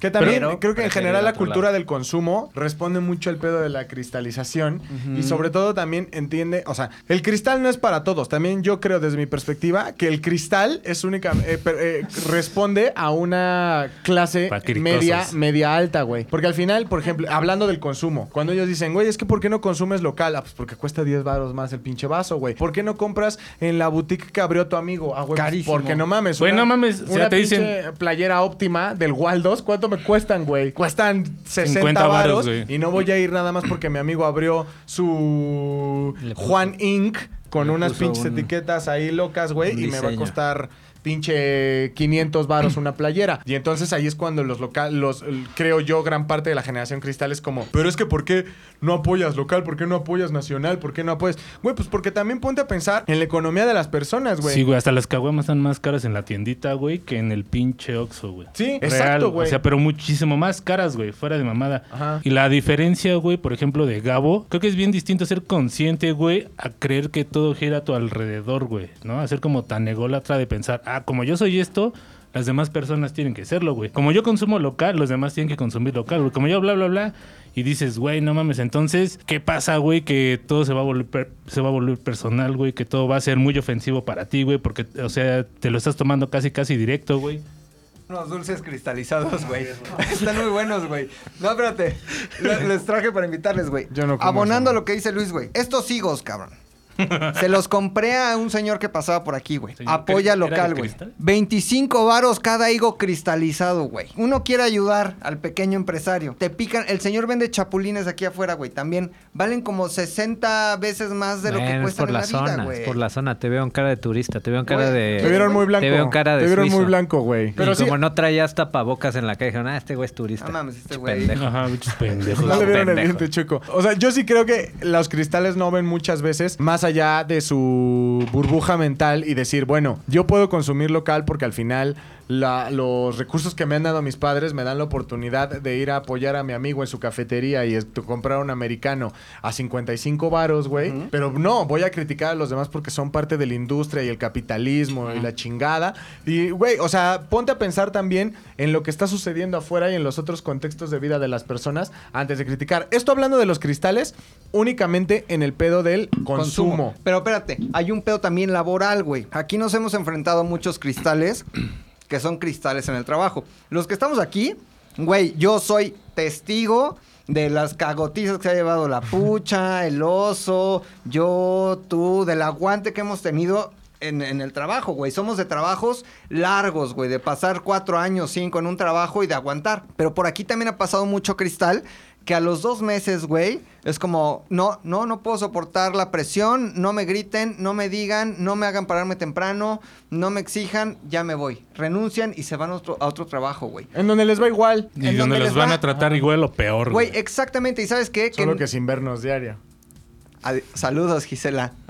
[SPEAKER 4] Que también
[SPEAKER 5] Pero
[SPEAKER 4] creo que en general la cultura
[SPEAKER 5] lado.
[SPEAKER 4] del consumo responde mucho al pedo de la cristalización y sobre todo también entiende, o sea, el cristal no es para todos. También yo creo desde mi perspectiva que el cristal es única, eh, per- eh, responde a una clase media, media alta, güey. Porque al final, por ejemplo, hablando del consumo, cuando ellos dicen, güey, es que ¿por qué no consumes local? Ah, pues porque cuesta 10 baros más el pinche vaso, güey. ¿Por qué no compras en la boutique que abrió tu amigo? Ah, güey, pues
[SPEAKER 2] Carísimo.
[SPEAKER 4] porque no mames.
[SPEAKER 1] Güey,
[SPEAKER 4] una-
[SPEAKER 1] no mames, o sea,
[SPEAKER 4] Una
[SPEAKER 1] te dicen-
[SPEAKER 4] playera óptima del Waldos, ¿cuánto me cuestan, güey? Cuestan 60
[SPEAKER 1] 50
[SPEAKER 4] varos y no voy a ir nada más porque mi amigo abrió su Juan Inc. con unas pinches etiquetas ahí locas, güey, y me va a costar pinche 500 varos una playera. Y entonces ahí es cuando los local, los, creo yo, gran parte de la generación cristal es como, pero es que ¿por qué no apoyas local? ¿Por qué no apoyas nacional? ¿Por qué no apoyas? Güey, pues porque también ponte a pensar en la economía de las personas, güey.
[SPEAKER 1] Sí, güey, hasta las caguamas están más caras en la tiendita, güey, que en el pinche Oxxo, güey.
[SPEAKER 4] Sí,
[SPEAKER 1] Real,
[SPEAKER 4] exacto, güey.
[SPEAKER 1] O sea, pero muchísimo más caras, güey, fuera de mamada.
[SPEAKER 4] Ajá.
[SPEAKER 1] Y la diferencia, güey, por ejemplo, de Gabo, creo que es bien distinto ser consciente, güey, a creer que todo gira a tu alrededor, güey, ¿no? A ser como tan ególatra de pensar, ah, como yo soy esto, las demás personas tienen que serlo, güey. Como yo consumo local, los demás tienen que consumir local, güey. Como yo bla, bla, bla. Y dices, güey, no mames, entonces, ¿qué pasa, güey? Que todo se va a volver, per- se va a volver personal, güey. Que todo va a ser muy ofensivo para ti, güey. Porque, o sea, te lo estás tomando casi, casi directo, güey.
[SPEAKER 2] Unos dulces cristalizados, güey. [LAUGHS] [LAUGHS] Están muy buenos, güey. No, espérate. Le- Les traje para invitarles, güey.
[SPEAKER 4] Yo no como
[SPEAKER 2] Abonando
[SPEAKER 4] eso,
[SPEAKER 2] a lo que dice Luis, güey. Estos higos, cabrón. Se los compré a un señor que pasaba por aquí, güey. Apoya
[SPEAKER 1] ¿era de
[SPEAKER 2] local, güey.
[SPEAKER 1] cristal?
[SPEAKER 2] 25 varos cada higo cristalizado, güey. Uno quiere ayudar al pequeño empresario. Te pican. El señor vende chapulines aquí afuera, güey. También valen como 60 veces más de lo que
[SPEAKER 5] Bueno,
[SPEAKER 2] cuestan
[SPEAKER 5] por
[SPEAKER 2] en
[SPEAKER 5] la,
[SPEAKER 2] la,
[SPEAKER 5] zona,
[SPEAKER 2] vida, güey.
[SPEAKER 5] es por la zona. Te veo en cara de turista, te veo en cara
[SPEAKER 2] Güey,
[SPEAKER 5] de...
[SPEAKER 4] Te vieron muy blanco.
[SPEAKER 5] Te veo en cara de
[SPEAKER 4] Te vieron muy
[SPEAKER 5] suizo.
[SPEAKER 4] blanco, güey.
[SPEAKER 5] Pero
[SPEAKER 4] sí,
[SPEAKER 5] como no traías tapabocas en la calle, dijeron, ah, este güey es turista.
[SPEAKER 2] No mames, este güey.
[SPEAKER 5] pendejo.
[SPEAKER 1] Ajá, bichos [LAUGHS] pendejos.
[SPEAKER 4] No le vieron el diente chueco. O sea, yo sí creo que los cristales no ven muchas veces más allá de su burbuja mental y decir, bueno, yo puedo consumir local porque al final la- los recursos que me han dado mis padres me dan la oportunidad de ir a apoyar a mi amigo en su cafetería y comprar un americano a 55 varos, güey. Pero no, voy a criticar a los demás porque son parte de la industria y el capitalismo y la chingada. Y, güey, o sea, ponte a pensar también en lo que está sucediendo afuera y en los otros contextos de vida de las personas antes de criticar. Esto hablando de los cristales, únicamente en el pedo del consumo.
[SPEAKER 2] Pero espérate, hay un pedo también laboral, güey. Aquí nos hemos enfrentado a muchos cristales que son cristales en el trabajo. Los que estamos aquí, güey, yo soy testigo de las cagotizas que se ha llevado la [LAUGHS] pucha, el oso, yo, tú, del aguante que hemos tenido en, en el trabajo, güey. Somos de trabajos largos, güey, de pasar cuatro años, cinco en un trabajo y de aguantar. Pero por aquí también ha pasado mucho cristal que a los dos meses, güey, es como, no, no, no puedo soportar la presión, no me griten, no me digan, no me hagan pararme temprano, no me exijan, ya me voy. Renuncian y se van a otro, a otro trabajo, güey.
[SPEAKER 4] En donde les va igual.
[SPEAKER 1] Y
[SPEAKER 2] ¿En
[SPEAKER 1] donde
[SPEAKER 2] les
[SPEAKER 1] van
[SPEAKER 2] va?
[SPEAKER 1] a tratar igual o peor,
[SPEAKER 2] Güey,
[SPEAKER 1] güey.
[SPEAKER 2] exactamente, ¿y sabes qué?
[SPEAKER 4] Solo que sin vernos diario.
[SPEAKER 2] Adi- Saludos, Gisela. [LAUGHS]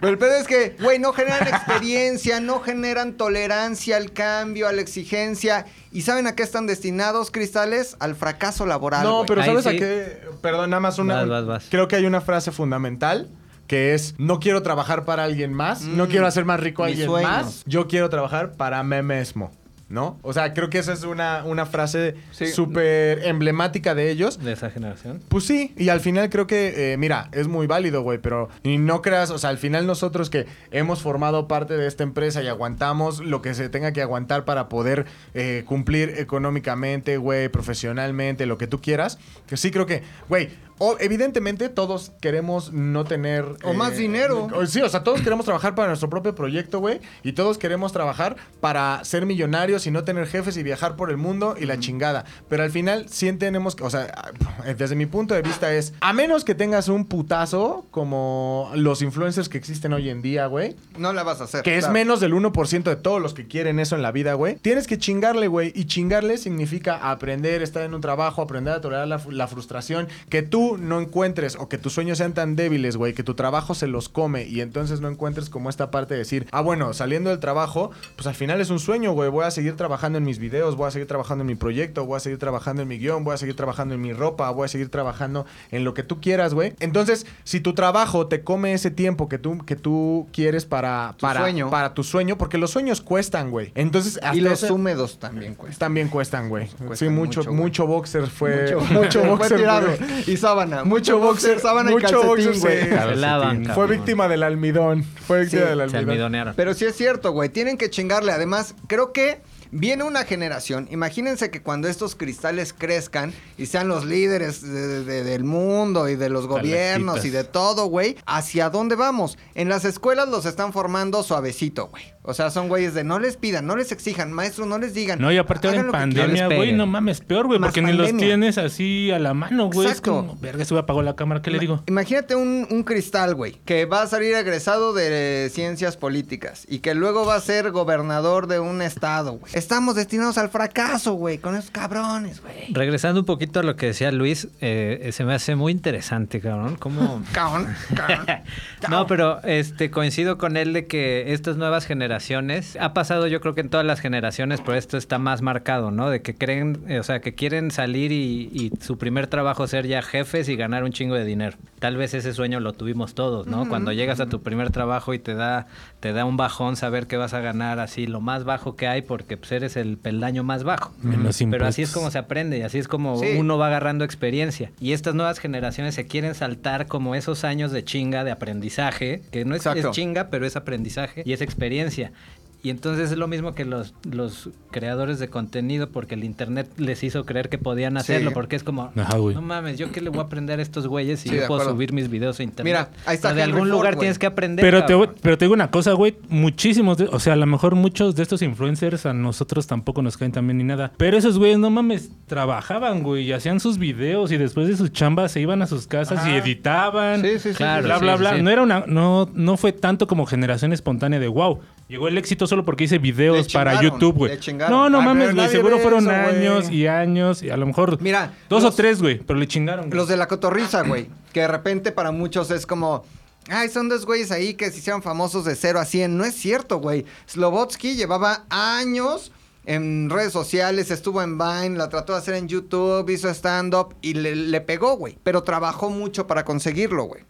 [SPEAKER 2] Pero el pedo es que, güey, no generan experiencia, no generan tolerancia al cambio, a la exigencia. ¿Y saben a qué están destinados, cristales? Al fracaso laboral.
[SPEAKER 4] No, pero
[SPEAKER 5] Ahí
[SPEAKER 4] ¿sabes a
[SPEAKER 5] sí.
[SPEAKER 4] qué? Perdón, nada más una.
[SPEAKER 5] Vas, vas, vas.
[SPEAKER 4] Creo que hay una frase fundamental que es: No quiero trabajar para alguien más, no
[SPEAKER 2] Mm,
[SPEAKER 4] quiero hacer más rico a alguien
[SPEAKER 2] sueño.
[SPEAKER 4] más, yo quiero trabajar para mí mismo. ¿No? O sea, creo que esa es una, una frase
[SPEAKER 2] Sí.
[SPEAKER 4] súper emblemática de ellos.
[SPEAKER 5] De esa generación.
[SPEAKER 4] Pues sí, y al final creo que, eh, mira, es muy válido, güey, pero y no creas, o sea, al final nosotros que hemos formado parte de esta empresa y aguantamos lo que se tenga que aguantar para poder eh, cumplir económicamente, güey, profesionalmente, lo que tú quieras, que sí creo que, güey, o, evidentemente todos queremos no tener... eh,
[SPEAKER 2] O más dinero.
[SPEAKER 4] o- Sí, o sea, todos queremos trabajar para nuestro propio proyecto, güey. Y todos queremos trabajar para ser millonarios y no tener jefes y viajar por el mundo y la chingada. Pero al final sí tenemos que, o sea, desde mi punto de vista es, a menos que tengas un putazo como los influencers que existen hoy en día, güey.
[SPEAKER 2] No la vas a hacer.
[SPEAKER 4] Que es menos del 1% de todos los que quieren eso en la vida, güey. Tienes que chingarle, güey. Y chingarle significa aprender, estar en un trabajo, aprender a tolerar la frustración. Que tú no encuentres o que tus sueños sean tan débiles, güey, que tu trabajo se los come y entonces no encuentres como esta parte de decir, ah, bueno, saliendo del trabajo, pues al final es un sueño, güey. Voy a seguir trabajando en mis videos, voy a seguir trabajando en mi proyecto, voy a seguir trabajando en mi guion, voy a seguir trabajando en mi ropa, voy a seguir trabajando en lo que tú quieras, güey. Entonces, si tu trabajo te come ese tiempo que tú, que tú quieres para,
[SPEAKER 2] Tu
[SPEAKER 4] para,
[SPEAKER 2] sueño.
[SPEAKER 4] para tu sueño, porque los sueños cuestan, güey. Entonces, hasta
[SPEAKER 2] Y los
[SPEAKER 4] ese-
[SPEAKER 2] húmedos también cuestan.
[SPEAKER 4] también cuestan, güey. Sí, mucho,
[SPEAKER 2] mucho,
[SPEAKER 4] boxer fue.
[SPEAKER 2] Mucho, [LAUGHS]
[SPEAKER 4] Mucho,
[SPEAKER 2] fue
[SPEAKER 4] boxer.
[SPEAKER 2] tirado.
[SPEAKER 4] fue-
[SPEAKER 2] Y sábana.
[SPEAKER 4] Mucho boxer,
[SPEAKER 2] sábana
[SPEAKER 4] mucho
[SPEAKER 2] y calcetín,
[SPEAKER 4] boxer,
[SPEAKER 2] güey.
[SPEAKER 4] sí. Fue víctima del almidón. Fue víctima
[SPEAKER 2] Sí,
[SPEAKER 4] del
[SPEAKER 5] Se
[SPEAKER 4] almidón.
[SPEAKER 5] almidonearon.
[SPEAKER 2] Pero sí es cierto, güey. Tienen que chingarle. Además, creo que viene una generación. Imagínense que cuando estos cristales crezcan y sean los líderes de- de- del mundo y de los gobiernos y de todo, güey. ¿Hacia dónde vamos? En las escuelas los están formando suavecito, güey. O sea, son güeyes de no les pidan, no les exijan, maestro, no les digan.
[SPEAKER 1] No, y aparte ahora en pandemia, güey, no mames, peor, güey, porque ni los tienes así a la mano, güey. Es
[SPEAKER 2] Exacto.
[SPEAKER 1] como, verga, se me apagó la cámara, ¿qué le digo?
[SPEAKER 2] Imagínate un, un cristal, güey, que va a salir egresado de ciencias políticas y que luego va a ser gobernador de un estado, güey. Estamos destinados al fracaso, güey, con esos cabrones, güey.
[SPEAKER 5] Regresando un poquito a lo que decía Luis, eh, se me hace muy interesante, cabrón. Cómo... [LAUGHS]
[SPEAKER 2] Cabrón, cabrón. [LAUGHS]
[SPEAKER 5] No, pero este coincido con él de que estas nuevas generaciones ha pasado yo creo que en todas las generaciones, pero esto está más marcado, ¿no? De que creen, eh, o sea, que quieren salir y, y su primer trabajo ser ya jefes y ganar un chingo de dinero. Tal vez ese sueño lo tuvimos todos, ¿no? Cuando llegas a tu primer trabajo y te da te da un bajón saber que vas a ganar así lo más bajo que hay porque pues, eres el peldaño más bajo.
[SPEAKER 1] Menos
[SPEAKER 5] Pero así es como se aprende y así es como
[SPEAKER 2] Sí.
[SPEAKER 5] uno va agarrando experiencia. Y estas nuevas generaciones se quieren saltar como esos años de chinga, de aprendizaje, que no es, es chinga, pero es aprendizaje y es experiencia. Y entonces es lo mismo que los, los creadores de contenido, porque el internet les hizo creer que podían hacerlo,
[SPEAKER 2] Sí.
[SPEAKER 5] porque es como,
[SPEAKER 1] Ajá,
[SPEAKER 5] no mames, ¿yo qué le voy a aprender a estos güeyes si
[SPEAKER 2] Sí,
[SPEAKER 5] yo puedo
[SPEAKER 2] acuerdo.
[SPEAKER 5] subir mis videos a internet?
[SPEAKER 2] Mira, ahí está
[SPEAKER 5] Pero de
[SPEAKER 2] Henry
[SPEAKER 5] algún
[SPEAKER 2] Ford,
[SPEAKER 5] lugar
[SPEAKER 2] güey.
[SPEAKER 5] tienes que aprender.
[SPEAKER 1] Pero te, pero te digo una cosa, güey. Muchísimos, de- o sea, a lo mejor muchos de estos influencers a nosotros tampoco nos caen también ni nada. Pero esos güeyes, no mames, trabajaban, güey, y hacían sus videos y después de sus chambas se iban a sus casas y editaban.
[SPEAKER 2] Sí, sí, sí.
[SPEAKER 5] Claro.
[SPEAKER 1] bla,
[SPEAKER 5] sí,
[SPEAKER 1] bla,
[SPEAKER 5] sí,
[SPEAKER 1] bla.
[SPEAKER 5] sí.
[SPEAKER 1] No era una, no, no fue tanto como generación espontánea de wow. Llegó el éxito solo porque hice videos para YouTube, güey. No, no mames, güey. Seguro fueron
[SPEAKER 4] eso,
[SPEAKER 1] años y años y a lo mejor
[SPEAKER 2] Mira,
[SPEAKER 1] dos
[SPEAKER 2] los-
[SPEAKER 1] o tres, güey, pero le chingaron. güey.
[SPEAKER 2] Los de la cotorriza, güey. Que de repente para muchos es como. Ay, son dos güeyes ahí que se hicieron famosos de 0 a 100. No es cierto, güey. Slobotsky llevaba años en redes sociales, estuvo en Vine, la trató de hacer en YouTube, hizo stand-up y le, le pegó, güey. Pero trabajó mucho para conseguirlo, güey.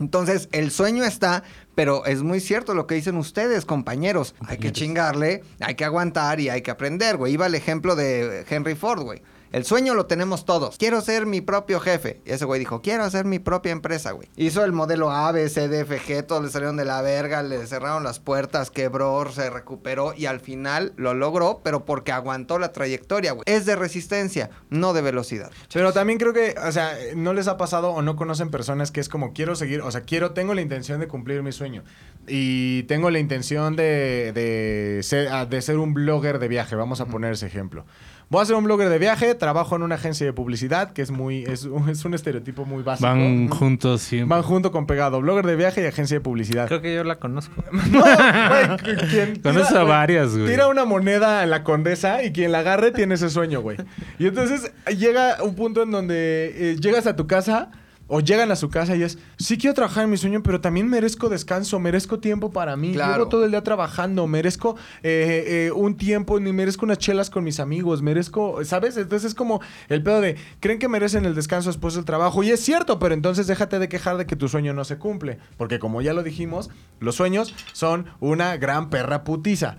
[SPEAKER 2] Entonces, el sueño está, pero es muy cierto lo que dicen ustedes, compañeros. Hay que chingarle, hay que aguantar y hay que aprender, güey. Iba el ejemplo de Henry Ford, güey. El sueño lo tenemos todos. Quiero ser mi propio jefe. Y ese güey dijo, quiero hacer mi propia empresa, güey. Hizo el modelo A, B, C, D, F, G, todos le salieron de la verga, le cerraron las puertas, quebró, se recuperó y al final lo logró, pero porque aguantó la trayectoria, güey. Es de resistencia, no de velocidad.
[SPEAKER 4] Pero también creo que, o sea, no les ha pasado o no conocen personas que es como quiero seguir, o sea, quiero, tengo la intención de cumplir mi sueño y tengo la intención de, de, ser, ah, de ser un blogger de viaje, vamos a poner ese ejemplo. Voy a ser un blogger de viaje, trabajo en una agencia de publicidad, que es muy, es, un- [LAUGHS] es un estereotipo muy básico.
[SPEAKER 1] Van juntos siempre.
[SPEAKER 4] Van junto con pegado, blogger de viaje y agencia de publicidad.
[SPEAKER 5] Creo que yo la conozco. [LAUGHS]
[SPEAKER 4] No, güey, quien [LAUGHS]
[SPEAKER 1] Conoces a varias, güey.
[SPEAKER 4] Tira una moneda en la condesa y quien la agarre tiene ese sueño, güey. Y entonces llega un punto en donde eh, llegas a tu casa o llegan a su casa y es, sí quiero trabajar en mi sueño, pero también merezco descanso, merezco tiempo para mí.
[SPEAKER 2] Claro.
[SPEAKER 4] Llevo todo el día trabajando, merezco eh, eh, un tiempo, ni merezco unas chelas con mis amigos, merezco, ¿sabes? Entonces es como el pedo de, creen que merecen el descanso después del trabajo. Y es cierto, pero entonces déjate de quejar de que tu sueño no se cumple. Porque como ya lo dijimos, los sueños son una gran perra putiza.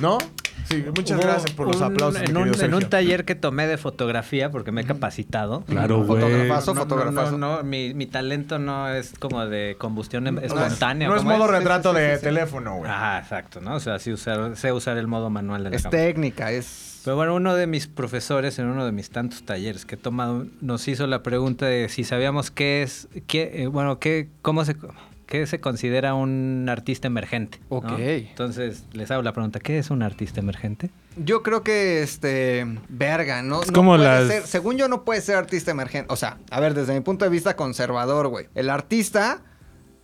[SPEAKER 4] ¿No? Sí, muchas
[SPEAKER 5] Hubo
[SPEAKER 4] gracias por los
[SPEAKER 5] un-
[SPEAKER 4] aplausos. mi
[SPEAKER 5] En un, en taller que tomé de fotografía, porque me he capacitado.
[SPEAKER 1] Claro, güey.
[SPEAKER 2] Fotógrafazo,
[SPEAKER 5] No, no,
[SPEAKER 2] fotógrafazo.
[SPEAKER 5] No, no, mi, mi talento no es como de combustión em- espontánea.
[SPEAKER 4] No es
[SPEAKER 5] ¿cómo
[SPEAKER 4] modo
[SPEAKER 5] es?
[SPEAKER 4] retrato
[SPEAKER 2] Sí, sí,
[SPEAKER 4] de
[SPEAKER 2] sí, sí.
[SPEAKER 4] teléfono, güey.
[SPEAKER 5] Ajá, exacto, ¿no? O sea, sí usar, sé usar el modo manual de la
[SPEAKER 2] Es
[SPEAKER 5] cámara.
[SPEAKER 2] técnica, es
[SPEAKER 5] Pero bueno, uno de mis profesores en uno de mis tantos talleres que he tomado nos hizo la pregunta de si sabíamos qué es, qué, eh, bueno, qué, cómo se, qué se considera un artista emergente. ¿no?
[SPEAKER 2] Ok.
[SPEAKER 5] Entonces les hago la pregunta, ¿qué es un artista emergente?
[SPEAKER 2] Yo creo que, este, verga, ¿no?
[SPEAKER 1] Es
[SPEAKER 2] no
[SPEAKER 1] como
[SPEAKER 2] puede
[SPEAKER 1] las-
[SPEAKER 2] ser- según yo, no puede ser artista emergente. O sea, a ver, desde mi punto de vista conservador, güey. El artista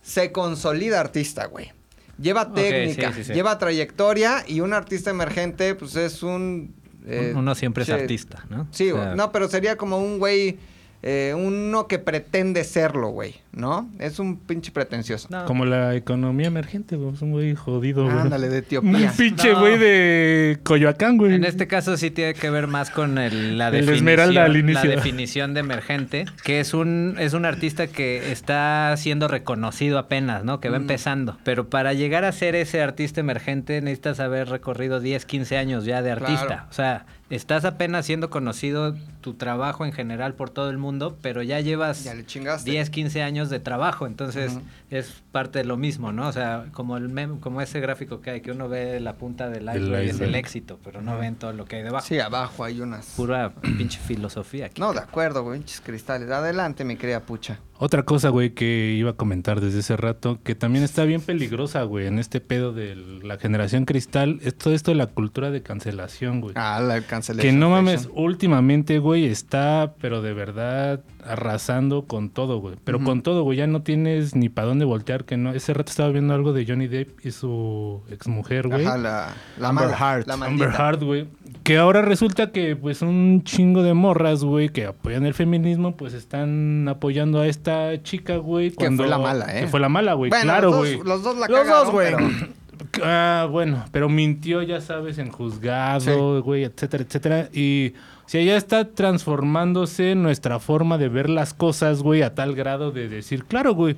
[SPEAKER 2] se consolida artista, güey. Lleva técnica,
[SPEAKER 5] sí, sí, sí.
[SPEAKER 2] lleva trayectoria y un artista emergente, pues es un... eh,
[SPEAKER 5] Uno siempre es artista, ¿no?
[SPEAKER 2] Sí,
[SPEAKER 5] O sea,
[SPEAKER 2] no, pero sería como un güey, eh, uno que pretende serlo, güey, ¿no? Es un pinche pretencioso.
[SPEAKER 5] no.
[SPEAKER 1] Como la economía emergente, güey. Es un güey jodido, güey.
[SPEAKER 2] Ándale, de [LAUGHS]
[SPEAKER 1] Un
[SPEAKER 2] Etiopía.
[SPEAKER 1] pinche
[SPEAKER 5] No.
[SPEAKER 1] güey de Coyoacán, güey.
[SPEAKER 5] En este caso sí tiene que ver más con el- la,
[SPEAKER 1] El
[SPEAKER 5] definición,
[SPEAKER 1] Esmeralda al
[SPEAKER 5] la definición de emergente, que es un, es un artista que está siendo reconocido apenas, ¿no? Que va
[SPEAKER 2] Mm.
[SPEAKER 5] empezando. Pero para llegar a ser ese artista emergente necesitas haber recorrido 10, 15 años ya de artista.
[SPEAKER 2] Claro.
[SPEAKER 5] O sea, estás apenas siendo conocido tu trabajo en general por todo el mundo, pero ya llevas
[SPEAKER 2] Ya le chingaste.
[SPEAKER 5] 10, 15 años de trabajo. Entonces es parte de lo mismo, ¿no? O sea, como, el mem- como ese gráfico que hay, que uno ve la punta del iceberg, es el éxito, pero no ven todo lo que hay debajo.
[SPEAKER 2] Sí, abajo hay unas...
[SPEAKER 5] Pura pinche filosofía aquí.
[SPEAKER 2] No, de acuerdo, pinches cristales. Adelante, mi querida pucha.
[SPEAKER 1] Otra cosa, güey, que iba a comentar desde ese rato, que también está bien peligrosa, güey, en este pedo de la generación cristal, es todo esto de la cultura de cancelación, güey.
[SPEAKER 2] Ah, la cancelación.
[SPEAKER 1] que no mames, últimamente, güey, está, pero de verdad, arrasando con todo, güey. Pero con todo, güey, ya no tienes ni para dónde voltear, que no. Ese rato estaba viendo algo de Johnny Depp y su exmujer, güey.
[SPEAKER 2] Ajá, la, la
[SPEAKER 4] Amber
[SPEAKER 2] mala, la
[SPEAKER 1] Amber. Heard, güey. Que ahora resulta que, pues, un chingo de morras, güey, que apoyan el feminismo, pues están apoyando a esta chica, güey.
[SPEAKER 2] Que fue la mala, ¿eh?
[SPEAKER 1] Que fue la mala, güey.
[SPEAKER 2] Bueno,
[SPEAKER 1] claro,
[SPEAKER 2] los,
[SPEAKER 1] güey.
[SPEAKER 2] dos, los dos la
[SPEAKER 4] Los
[SPEAKER 2] cagaron,
[SPEAKER 4] dos, güey.
[SPEAKER 2] pero- [CLEARS THROAT]
[SPEAKER 1] Ah, bueno, pero mintió, ya sabes, en juzgado, güey, etcétera, etcétera. Y o sea, ya está transformándose nuestra forma de ver las cosas, güey, a tal grado de decir, claro, güey,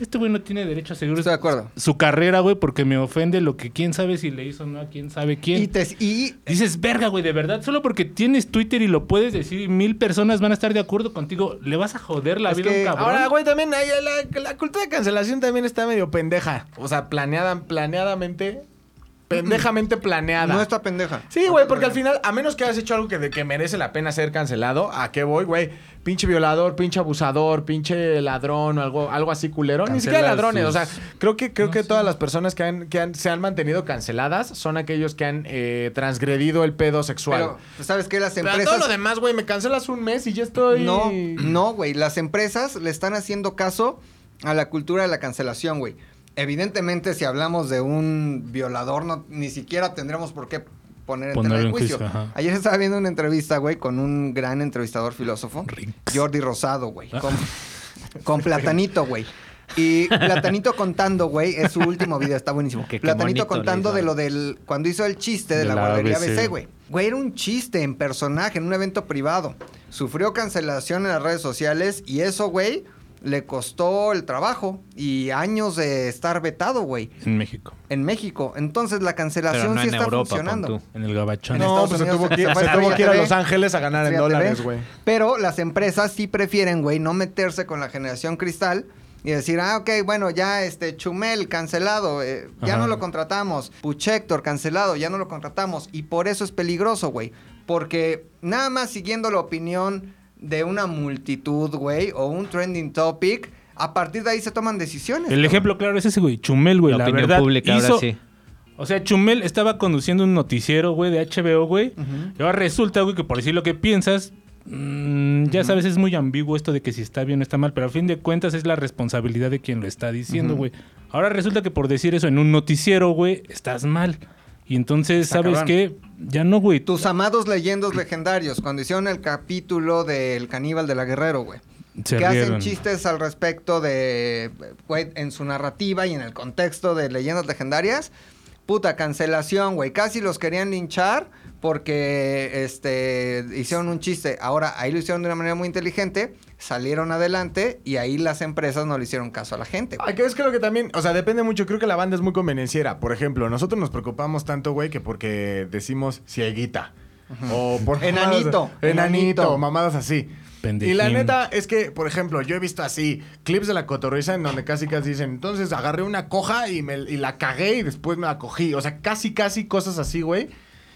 [SPEAKER 1] este güey no tiene derecho a seguir
[SPEAKER 2] Estoy de acuerdo.
[SPEAKER 1] su carrera, güey, porque me ofende lo que quién sabe si le hizo o no a quién sabe quién.
[SPEAKER 2] Y, te, y
[SPEAKER 1] Dices, verga, güey, de verdad, solo porque tienes Twitter y lo puedes decir y mil personas van a estar de acuerdo contigo, le vas a joder la
[SPEAKER 2] Es
[SPEAKER 1] vida a un cabrón.
[SPEAKER 4] Ahora, güey, también hay- la, la cultura de cancelación también está medio pendeja. O sea, planeada, planeadamente. Pendejamente planeada.
[SPEAKER 2] no está pendeja.
[SPEAKER 4] Sí, güey, porque al final, a menos que hayas hecho algo que, de que merece la pena ser cancelado, ¿a qué voy, güey? Pinche violador, pinche abusador, pinche ladrón o algo, algo así culero. Ni siquiera ladrones. O sea, creo que, creo que todas las personas que, han, que han- se han mantenido canceladas son aquellos que han eh, transgredido el pedo sexual.
[SPEAKER 2] Pero, pues, ¿sabes qué? Las
[SPEAKER 4] Pero a
[SPEAKER 2] empresas...
[SPEAKER 4] todo lo demás, güey, me cancelas un mes y ya estoy.
[SPEAKER 2] No, no, güey. Las empresas le están haciendo caso a la cultura de la cancelación, güey. Evidentemente, si hablamos de un violador, no, ni siquiera tendremos por qué poner en tela
[SPEAKER 1] Ponerlo
[SPEAKER 2] de
[SPEAKER 1] en
[SPEAKER 2] juicio. Ayer estaba viendo una entrevista, güey, con un gran entrevistador filósofo,
[SPEAKER 1] Rinks.
[SPEAKER 2] Jordi Rosado, güey.
[SPEAKER 1] Ah.
[SPEAKER 2] Con, con [LAUGHS] Platanito, güey. Y Platanito contando, güey, es su último video, está buenísimo.
[SPEAKER 5] Qué- qué
[SPEAKER 2] Platanito contando de lo del. Cuando hizo el chiste de,
[SPEAKER 1] De
[SPEAKER 2] la,
[SPEAKER 1] la
[SPEAKER 2] guardería.
[SPEAKER 1] ABC,
[SPEAKER 2] güey. Güey, era un chiste en personaje, en un evento privado. Sufrió cancelación en las redes sociales y eso, güey, le costó el trabajo y años de estar vetado, güey,
[SPEAKER 1] En México,
[SPEAKER 2] en México. Entonces la cancelación
[SPEAKER 5] Pero no
[SPEAKER 2] sí
[SPEAKER 5] en
[SPEAKER 2] está
[SPEAKER 5] Europa, pon
[SPEAKER 2] funcionando.
[SPEAKER 5] tú.
[SPEAKER 1] en el gabachón.
[SPEAKER 2] En
[SPEAKER 4] No, pues se tuvo que,
[SPEAKER 2] se fue
[SPEAKER 4] se
[SPEAKER 2] a
[SPEAKER 4] tuvo que ir a. Los Ángeles a ganar en dólares, güey.
[SPEAKER 2] Pero las empresas sí prefieren, güey, no meterse con la generación cristal y decir, ah, ok, bueno, ya este Chumel cancelado, eh, ya
[SPEAKER 1] Ajá.
[SPEAKER 2] no lo contratamos. Puchector cancelado, ya no lo contratamos. Y por eso es peligroso, güey. Porque nada más siguiendo la opinión de una multitud, güey, o un trending topic, a partir de ahí se toman decisiones.
[SPEAKER 1] El ejemplo claro es ese, güey. Chumel, güey.
[SPEAKER 5] La
[SPEAKER 1] La,
[SPEAKER 5] opinión
[SPEAKER 1] verdad.
[SPEAKER 5] pública ahora sí.
[SPEAKER 1] O sea, Chumel estaba conduciendo un noticiero, güey, de HBO, güey. Y ahora resulta, güey, que por decir lo que piensas, mm, ya sabes, es muy ambiguo esto de que si está bien o está mal, pero a fin de cuentas es la responsabilidad de quien lo está diciendo, güey. Ahora resulta que por decir eso en un noticiero, güey, estás mal. Y entonces,
[SPEAKER 2] Está
[SPEAKER 1] ¿sabes
[SPEAKER 2] cabrón.
[SPEAKER 1] qué? Ya no, güey.
[SPEAKER 2] Tus amados leyendos legendarios, cuando hicieron el capítulo del caníbal de la Guerrero, güey.
[SPEAKER 1] Se
[SPEAKER 2] que hacen chistes al respecto de, güey, en su narrativa y en el contexto de leyendas legendarias. Puta, cancelación, güey. Casi los querían linchar porque este, hicieron un chiste. Ahora, ahí lo hicieron de una manera muy inteligente, salieron adelante y ahí las empresas no le hicieron caso a la gente.
[SPEAKER 4] Ay, que es creo que también, o sea, depende mucho. Creo que la banda es muy convenenciera. Por ejemplo, nosotros nos preocupamos tanto, güey, que porque decimos cieguita. O por
[SPEAKER 2] Enanito,
[SPEAKER 4] Enanito,
[SPEAKER 2] enanito.
[SPEAKER 4] mamadas así.
[SPEAKER 1] Pendejín.
[SPEAKER 4] Y la neta es que, por ejemplo, yo he visto así clips de la cotorriza en donde casi casi dicen, entonces agarré una coja y, me, y la cagué y después me la cogí. O sea, casi casi cosas así, güey.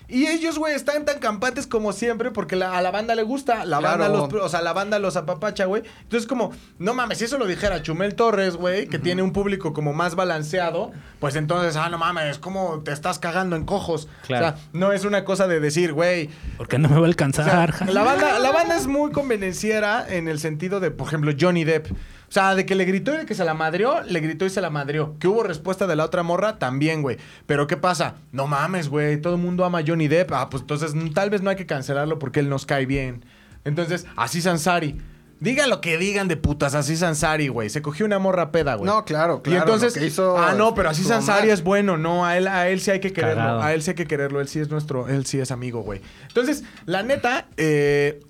[SPEAKER 4] Y ellos, güey, están tan campantes como siempre porque la- a la banda le gusta. La
[SPEAKER 2] Claro.
[SPEAKER 4] banda los, o sea, la banda los apapacha, güey. Entonces, como, no mames, si eso lo dijera Chumel Torres, güey, que tiene un público como más balanceado, pues entonces, ah, no mames, como te estás cagando en cojos.
[SPEAKER 5] Claro.
[SPEAKER 4] O sea, no es una cosa de decir, güey,
[SPEAKER 1] Porque no me va a
[SPEAKER 4] o sea,
[SPEAKER 1] alcanzar.
[SPEAKER 4] la, banda, la banda es muy convenenciera en el sentido de, por ejemplo, Johnny Depp. O sea, de que le gritó y de que se la madrió, le gritó y se la madrió. Que hubo respuesta de la otra morra, también, güey. Pero ¿qué pasa? No mames, güey. Todo el mundo ama a Johnny Depp. Ah, pues entonces tal vez no hay que cancelarlo porque él nos cae bien. Entonces, así Sansari. Diga lo que digan de putas, así Sansari, güey. Se cogió una morra peda, güey.
[SPEAKER 2] No, claro,
[SPEAKER 4] Y
[SPEAKER 2] claro,
[SPEAKER 4] entonces,
[SPEAKER 2] lo que hizo
[SPEAKER 4] ah, no, pero así Sansari es bueno, no, a él, a él sí hay que quererlo, a él sí hay que quererlo, él sí es nuestro, él sí es amigo, güey. Entonces, la neta, eh,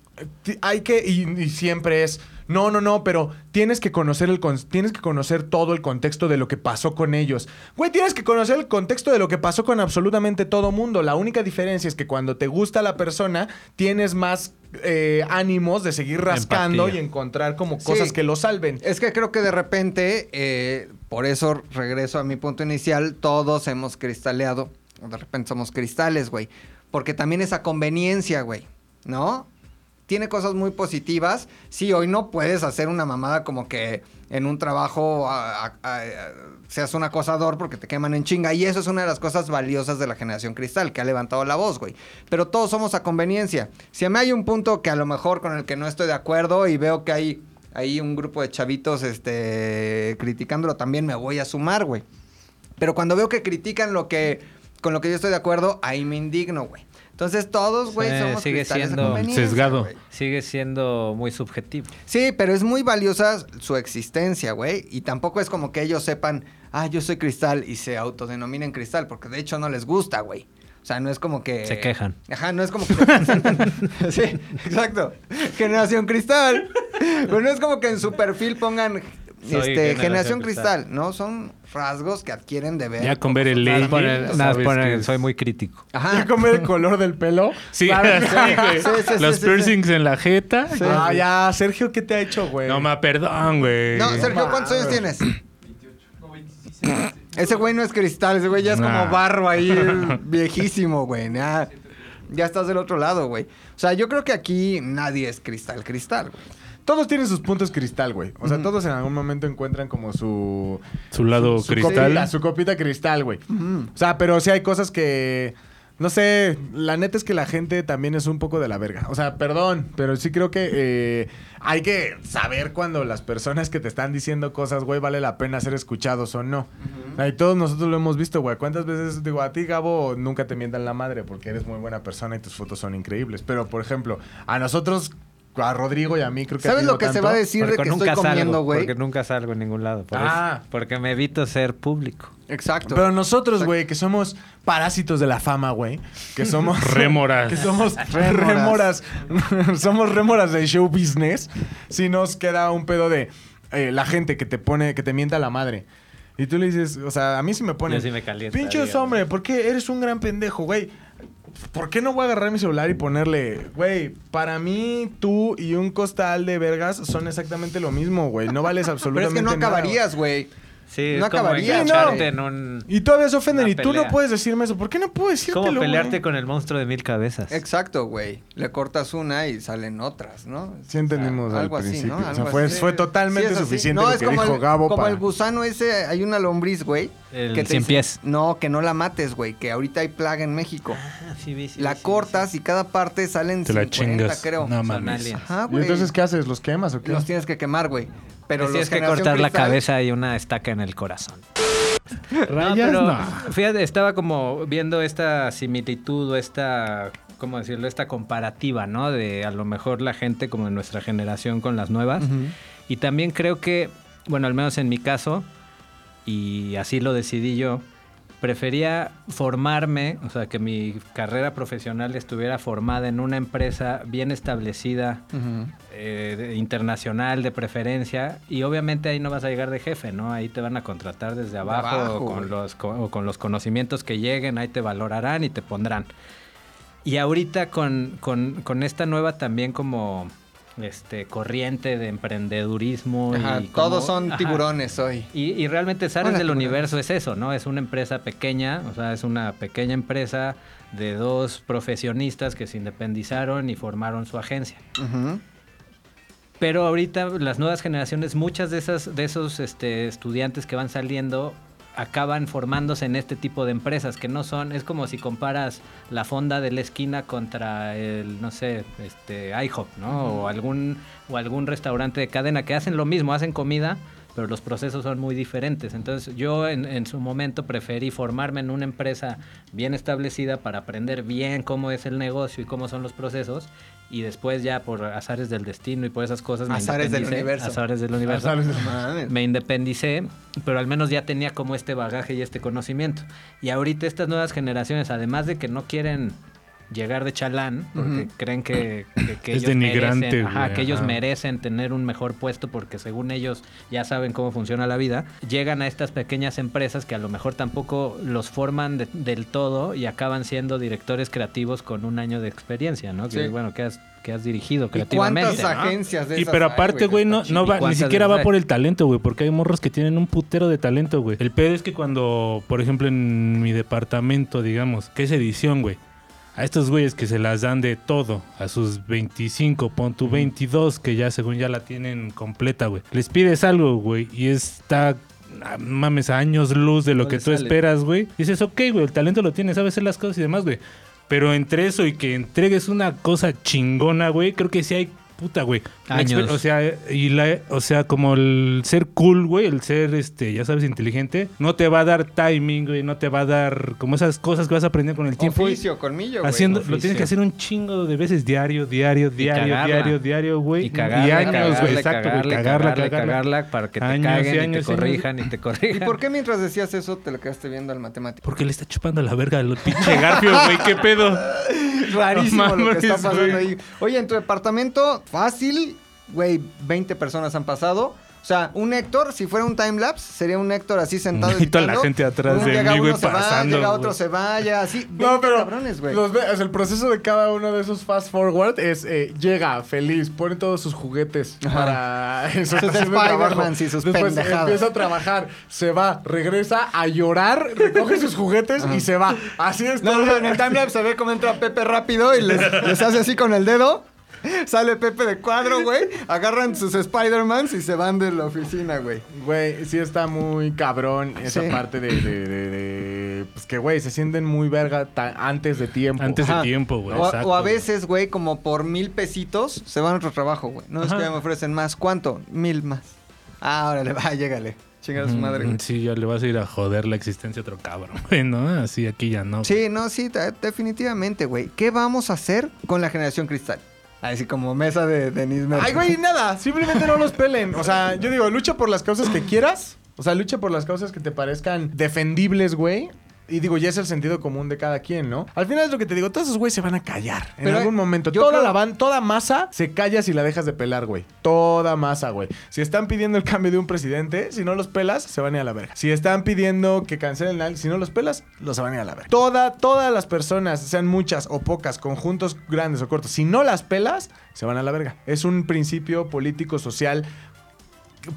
[SPEAKER 4] hay que, y, y siempre es, no, no, no, pero tienes que conocer el, con- tienes que conocer todo el contexto de lo que pasó con ellos. Güey, tienes que conocer el contexto de lo que pasó con absolutamente todo mundo. La única diferencia es que cuando te gusta la persona, tienes más eh, ánimos de seguir rascando
[SPEAKER 5] Empatía.
[SPEAKER 4] y encontrar como
[SPEAKER 2] Sí.
[SPEAKER 4] cosas que lo salven.
[SPEAKER 2] Es que creo que de repente, eh, por eso regreso a mi punto inicial, todos hemos cristaleado, de repente somos cristales, güey. Porque también esa conveniencia, güey, ¿no? Tiene cosas muy positivas. Sí, hoy no puedes hacer una mamada como que en un trabajo a- a- a- seas un acosador porque te queman en chinga. Y eso es una de las cosas valiosas de la generación cristal, que ha levantado la voz, güey. Pero todos somos a conveniencia. Si a mí hay un punto que a lo mejor con el que no estoy de acuerdo y veo que hay ahí un grupo de chavitos este, criticándolo, también me voy a sumar, güey. Pero cuando veo que critican lo que con lo que yo estoy de acuerdo, ahí me indigno, güey. Entonces todos, güey,
[SPEAKER 5] Sí,
[SPEAKER 2] somos
[SPEAKER 5] sigue siendo
[SPEAKER 1] sesgado.
[SPEAKER 5] Sigue siendo muy subjetivo.
[SPEAKER 2] Sí, pero es muy valiosa su existencia, güey. Y tampoco es como que ellos sepan, ah, yo soy cristal y se autodenominen cristal, porque de hecho no les gusta, güey. O sea, no es como que...
[SPEAKER 5] Se quejan.
[SPEAKER 2] Ajá, no es como que... se [LAUGHS] sí, exacto. Generación cristal. Pero no es como que en su perfil pongan este,
[SPEAKER 5] generación
[SPEAKER 2] generación
[SPEAKER 5] cristal.
[SPEAKER 2] cristal. No, son rasgos que adquieren de ver.
[SPEAKER 1] Ya con ver el ley.
[SPEAKER 5] soy muy crítico.
[SPEAKER 2] Ajá.
[SPEAKER 4] Ya comer el color del pelo. [LAUGHS]
[SPEAKER 1] Sí,
[SPEAKER 2] Claro, [LAUGHS]
[SPEAKER 1] sí,
[SPEAKER 2] sí,
[SPEAKER 1] Los
[SPEAKER 2] sí, sí.
[SPEAKER 1] piercings en la jeta.
[SPEAKER 2] Sí.
[SPEAKER 4] Ah, ya, Sergio, ¿qué te ha hecho, güey?
[SPEAKER 1] No, ma, perdón, güey.
[SPEAKER 2] No, Sergio, ¿cuántos años tienes? Ese güey no es cristal, ese güey ya es
[SPEAKER 1] Nah.
[SPEAKER 2] como barro ahí, [LAUGHS] viejísimo, güey. Ya, ya estás del otro lado, güey. O sea, yo creo que aquí nadie es cristal, cristal, güey.
[SPEAKER 4] Todos tienen sus puntos cristal, güey. O sea, todos en algún momento encuentran como su...
[SPEAKER 1] Su lado
[SPEAKER 4] su
[SPEAKER 1] cristal.
[SPEAKER 4] Copita, su copita cristal, güey. O sea, pero sí hay cosas que... No sé, la neta es que la gente también es un poco de la verga. O sea, perdón, pero sí creo que eh, hay que saber cuando las personas que te están diciendo cosas, güey, vale la pena ser escuchados o no. Y todos nosotros lo hemos visto, güey. ¿Cuántas veces, digo, a ti, Gabo, nunca te mientan la madre porque eres muy buena persona y tus fotos son increíbles? Pero, por ejemplo, a nosotros, a Rodrigo y a mí, creo que
[SPEAKER 2] ¿Sabes lo que se va a decir de que estoy
[SPEAKER 5] nunca
[SPEAKER 2] comiendo,
[SPEAKER 5] salgo,
[SPEAKER 2] güey?
[SPEAKER 5] porque nunca salgo en ningún lado. por
[SPEAKER 4] Ah.
[SPEAKER 5] eso. porque me evito ser público.
[SPEAKER 2] Exacto.
[SPEAKER 4] Pero nosotros, güey, que somos parásitos de la fama, güey. Que somos... [LAUGHS]
[SPEAKER 1] Rémoras.
[SPEAKER 4] Que somos [LAUGHS]
[SPEAKER 2] Rémoras. [LAUGHS]
[SPEAKER 4] somos rémoras de show business. Si nos queda un pedo de eh, la gente que te pone, que te mienta la madre. Y tú le dices, o sea, a mí sí me pone.
[SPEAKER 5] Yo sí me calienta,
[SPEAKER 4] Pinches
[SPEAKER 5] dígame.
[SPEAKER 4] hombre, ¿por qué eres un gran pendejo, güey? ¿Por qué no voy a agarrar mi celular y ponerle, güey, para mí tú y un costal de vergas son exactamente lo mismo, güey. No vales [LAUGHS]
[SPEAKER 2] Pero
[SPEAKER 4] absolutamente
[SPEAKER 2] es que no
[SPEAKER 4] nada.
[SPEAKER 2] acabarías, güey.
[SPEAKER 5] Sí,
[SPEAKER 2] No
[SPEAKER 5] es como
[SPEAKER 2] acabaría,
[SPEAKER 5] engancharte
[SPEAKER 2] ¿no?
[SPEAKER 5] en un...
[SPEAKER 4] Y todavía se ofenden
[SPEAKER 5] Una
[SPEAKER 4] y tú no puedes decirme eso. ¿Por qué no puedo
[SPEAKER 5] Es
[SPEAKER 4] decírtelo,
[SPEAKER 5] como pelearte
[SPEAKER 4] güey?
[SPEAKER 5] con el monstruo de mil cabezas.
[SPEAKER 2] Exacto, güey. Le cortas una y salen otras, ¿no?
[SPEAKER 4] Sí entendimos
[SPEAKER 2] O sea,
[SPEAKER 4] al
[SPEAKER 2] algo así,
[SPEAKER 4] principio.
[SPEAKER 2] ¿no?
[SPEAKER 4] O sea,
[SPEAKER 2] Algo
[SPEAKER 4] fue,
[SPEAKER 2] así.
[SPEAKER 4] fue totalmente
[SPEAKER 2] Sí, es así.
[SPEAKER 4] suficiente
[SPEAKER 2] No,
[SPEAKER 4] lo
[SPEAKER 2] es
[SPEAKER 4] que
[SPEAKER 2] como
[SPEAKER 4] dijo
[SPEAKER 2] el,
[SPEAKER 4] Gabo
[SPEAKER 2] Como
[SPEAKER 4] para-
[SPEAKER 2] el gusano ese, hay una lombriz, güey.
[SPEAKER 5] El
[SPEAKER 2] que te
[SPEAKER 5] cien
[SPEAKER 2] dice-
[SPEAKER 5] pies.
[SPEAKER 2] No, que no la mates, güey. Que ahorita hay plaga en México.
[SPEAKER 5] Ah, sí, vi, sí,
[SPEAKER 2] la
[SPEAKER 5] vi, sí,
[SPEAKER 2] cortas y cada parte salen
[SPEAKER 1] Te la
[SPEAKER 2] 50,
[SPEAKER 1] chingas.
[SPEAKER 2] creo.
[SPEAKER 1] No
[SPEAKER 5] Son
[SPEAKER 1] mames.
[SPEAKER 5] aliens.
[SPEAKER 2] Ajá,
[SPEAKER 4] ¿Y
[SPEAKER 2] güey.
[SPEAKER 4] entonces qué haces? ¿Los quemas o qué?
[SPEAKER 2] Los tienes que quemar, güey. Pero
[SPEAKER 5] tienes que cortar la
[SPEAKER 2] cristal-
[SPEAKER 5] cabeza y una estaca en el corazón. No,
[SPEAKER 1] Rayas,
[SPEAKER 5] pero
[SPEAKER 1] no.
[SPEAKER 5] fíjate, estaba como viendo esta similitud o esta, ¿cómo decirlo? Esta comparativa, ¿no? De a lo mejor la gente como de nuestra generación con las nuevas. Y también creo que, bueno, al menos en mi caso, y así lo decidí yo, prefería formarme, o sea, que mi carrera profesional estuviera formada en una empresa bien establecida, eh, internacional de preferencia y obviamente ahí no vas a llegar de jefe, ¿no? Ahí te van a contratar desde abajo,
[SPEAKER 2] abajo,
[SPEAKER 5] o, con los, o con los conocimientos que lleguen, ahí te valorarán y te pondrán. Y ahorita con, con- con esta nueva también como este, corriente de emprendedurismo.
[SPEAKER 2] Ajá,
[SPEAKER 5] y
[SPEAKER 2] todos son
[SPEAKER 5] Ajá.
[SPEAKER 2] tiburones hoy.
[SPEAKER 5] Y, y realmente Zares del. Universo es eso, ¿no? Es una empresa pequeña, o sea, es una pequeña empresa de dos profesionistas que se independizaron y formaron su agencia. Pero ahorita las nuevas generaciones, muchas de esas de esos este, estudiantes que van saliendo acaban formándose en este tipo de empresas que no son, es como si comparas la fonda de la esquina contra el, no sé, este IHOP, ¿no? O algún o algún restaurante de cadena que hacen lo mismo, hacen comida, pero los procesos son muy diferentes. Entonces yo en, en su momento preferí formarme en una empresa bien establecida para aprender bien cómo es el negocio y cómo son los procesos y después ya por azares del destino y por esas cosas me
[SPEAKER 2] Azares del universo.
[SPEAKER 5] Azares del universo.
[SPEAKER 4] Azares del-.
[SPEAKER 5] Me independicé, pero al menos ya tenía como este bagaje y este conocimiento. Y ahorita estas nuevas generaciones, además de que no quieren llegar de chalán, porque creen que, que- que
[SPEAKER 1] Es
[SPEAKER 5] ellos
[SPEAKER 1] denigrante,
[SPEAKER 5] merecen, ajá, que ellos
[SPEAKER 1] ajá.
[SPEAKER 5] merecen tener un mejor puesto porque según ellos ya saben cómo funciona la vida, llegan a estas pequeñas empresas que a lo mejor tampoco los forman de- del todo y acaban siendo directores creativos con un año de experiencia, ¿no? Que
[SPEAKER 2] Sí.
[SPEAKER 5] bueno, que has, que has dirigido
[SPEAKER 2] ¿Y
[SPEAKER 5] creativamente.
[SPEAKER 2] cuántas
[SPEAKER 5] ¿no?
[SPEAKER 2] agencias de
[SPEAKER 1] Y
[SPEAKER 2] esas
[SPEAKER 1] pero aparte, güey, no, no va, ni
[SPEAKER 5] ¿Cuántas
[SPEAKER 1] siquiera va por el talento, güey, porque hay morros que tienen un putero de talento, güey. El pedo es que cuando, por ejemplo, en mi departamento, digamos, que es edición, güey, a estos güeyes que se las dan de todo, a sus 25, pon tu 22, que ya según ya la tienen completa, güey. Les pides algo, güey, y está, ah, mames, a años luz de lo
[SPEAKER 5] No
[SPEAKER 1] que tú
[SPEAKER 5] sale.
[SPEAKER 1] esperas, güey. Dices, ok, güey, el talento lo tienes, sabes hacer las cosas y demás, güey. Pero entre eso y que entregues una cosa chingona, güey, creo que sí hay puta, güey.
[SPEAKER 5] Años.
[SPEAKER 1] O sea, y la, o sea, como el ser cool, güey, el ser, este, ya sabes, inteligente, no te va a dar timing, güey, no te va a dar como esas cosas que vas a aprender con el tiempo.
[SPEAKER 2] Oficio, colmillo, güey.
[SPEAKER 1] Haciendo, lo tienes que hacer un chingo de veces diario, diario, diario,
[SPEAKER 5] cagarla.
[SPEAKER 1] diario, diario, güey.
[SPEAKER 5] Y cagarla,
[SPEAKER 1] y años,
[SPEAKER 5] cagarla,
[SPEAKER 1] güey, exacto,
[SPEAKER 5] cagarla,
[SPEAKER 1] Cagarla,
[SPEAKER 5] cagarla,
[SPEAKER 1] cagarla.
[SPEAKER 5] cagarla para que te
[SPEAKER 1] Años y
[SPEAKER 5] caguen y
[SPEAKER 1] años y
[SPEAKER 5] te
[SPEAKER 1] años.
[SPEAKER 5] corrijan y te
[SPEAKER 2] ¿Y
[SPEAKER 5] corrijan.
[SPEAKER 2] por qué mientras decías eso te lo quedaste viendo al matemático?
[SPEAKER 1] Porque le está chupando la verga al pinche Garfio, güey, qué pedo. [LAUGHS]
[SPEAKER 2] Rarísimo
[SPEAKER 1] No
[SPEAKER 2] lo que está pasando
[SPEAKER 1] güey.
[SPEAKER 2] ahí. Oye, en tu departamento, fácil, güey, 20 personas han pasado. O sea, un Héctor, si fuera un timelapse, sería un Héctor así sentado.
[SPEAKER 1] Y toda la gente atrás
[SPEAKER 2] Uno
[SPEAKER 1] de
[SPEAKER 2] llega
[SPEAKER 1] mí, güey,
[SPEAKER 2] uno se va,
[SPEAKER 1] pasando,
[SPEAKER 2] llega otro se vaya, así.
[SPEAKER 4] No,
[SPEAKER 2] 20
[SPEAKER 4] pero
[SPEAKER 2] cabrones, güey.
[SPEAKER 4] los sea, el proceso de cada uno de esos fast forward es eh, llega feliz, pone todos sus juguetes
[SPEAKER 2] Ajá.
[SPEAKER 4] para [LAUGHS] su
[SPEAKER 2] Sus. Spider-Mans y sus
[SPEAKER 4] Después
[SPEAKER 2] pendejadas.
[SPEAKER 4] empieza a trabajar, se va, regresa a llorar, recoge sus juguetes y se va. Así es
[SPEAKER 2] No,
[SPEAKER 4] todo.
[SPEAKER 2] no, en el timelapse se ve cómo entra Pepe rápido y les, les hace así con el dedo. [LAUGHS] Sale Pepe de cuadro, güey. Agarran sus Spider-Mans y se van de la oficina, güey.
[SPEAKER 4] Güey, sí está muy cabrón esa
[SPEAKER 2] Sí.
[SPEAKER 4] parte de, de- de- de- Pues que, güey, se sienten muy verga antes de tiempo.
[SPEAKER 1] Antes
[SPEAKER 2] Ajá.
[SPEAKER 1] de tiempo, güey.
[SPEAKER 2] O, a- o veces, güey, como por mil pesitos se van a otro trabajo, güey. No es
[SPEAKER 1] Ajá.
[SPEAKER 2] que me ofrecen más. ¿Cuánto? Mil más. Ah, órale, va, llégale. Chinga a su madre, güey.
[SPEAKER 1] Mm, Sí, ya le vas a ir a joder la existencia a otro cabrón, güey, ¿no? Así aquí ya no.
[SPEAKER 2] Sí, no, sí, te- definitivamente, güey. ¿Qué vamos a hacer con la generación cristal? Así como mesa de Denis
[SPEAKER 4] Ay, güey, nada. Simplemente no los pelen. O sea, yo digo, lucha por las causas que quieras. O sea, lucha por las causas que te parezcan defendibles, güey. Y digo, ya es el sentido común de cada quien, ¿no? Al final es lo que te digo, todos esos güeyes se van a callar en
[SPEAKER 2] Pero,
[SPEAKER 4] algún momento. Toda
[SPEAKER 2] creo-
[SPEAKER 4] la van, toda masa se calla si la dejas de pelar, güey. Toda masa, güey. Si están pidiendo el cambio de un presidente, si no los pelas, se van a ir a la verga. Si están pidiendo que cancelen algo, si no los pelas, los van a ir a la verga. Toda, todas las personas, sean muchas o pocas, conjuntos grandes o cortos, si no las pelas, se van a la verga. Es un principio político, social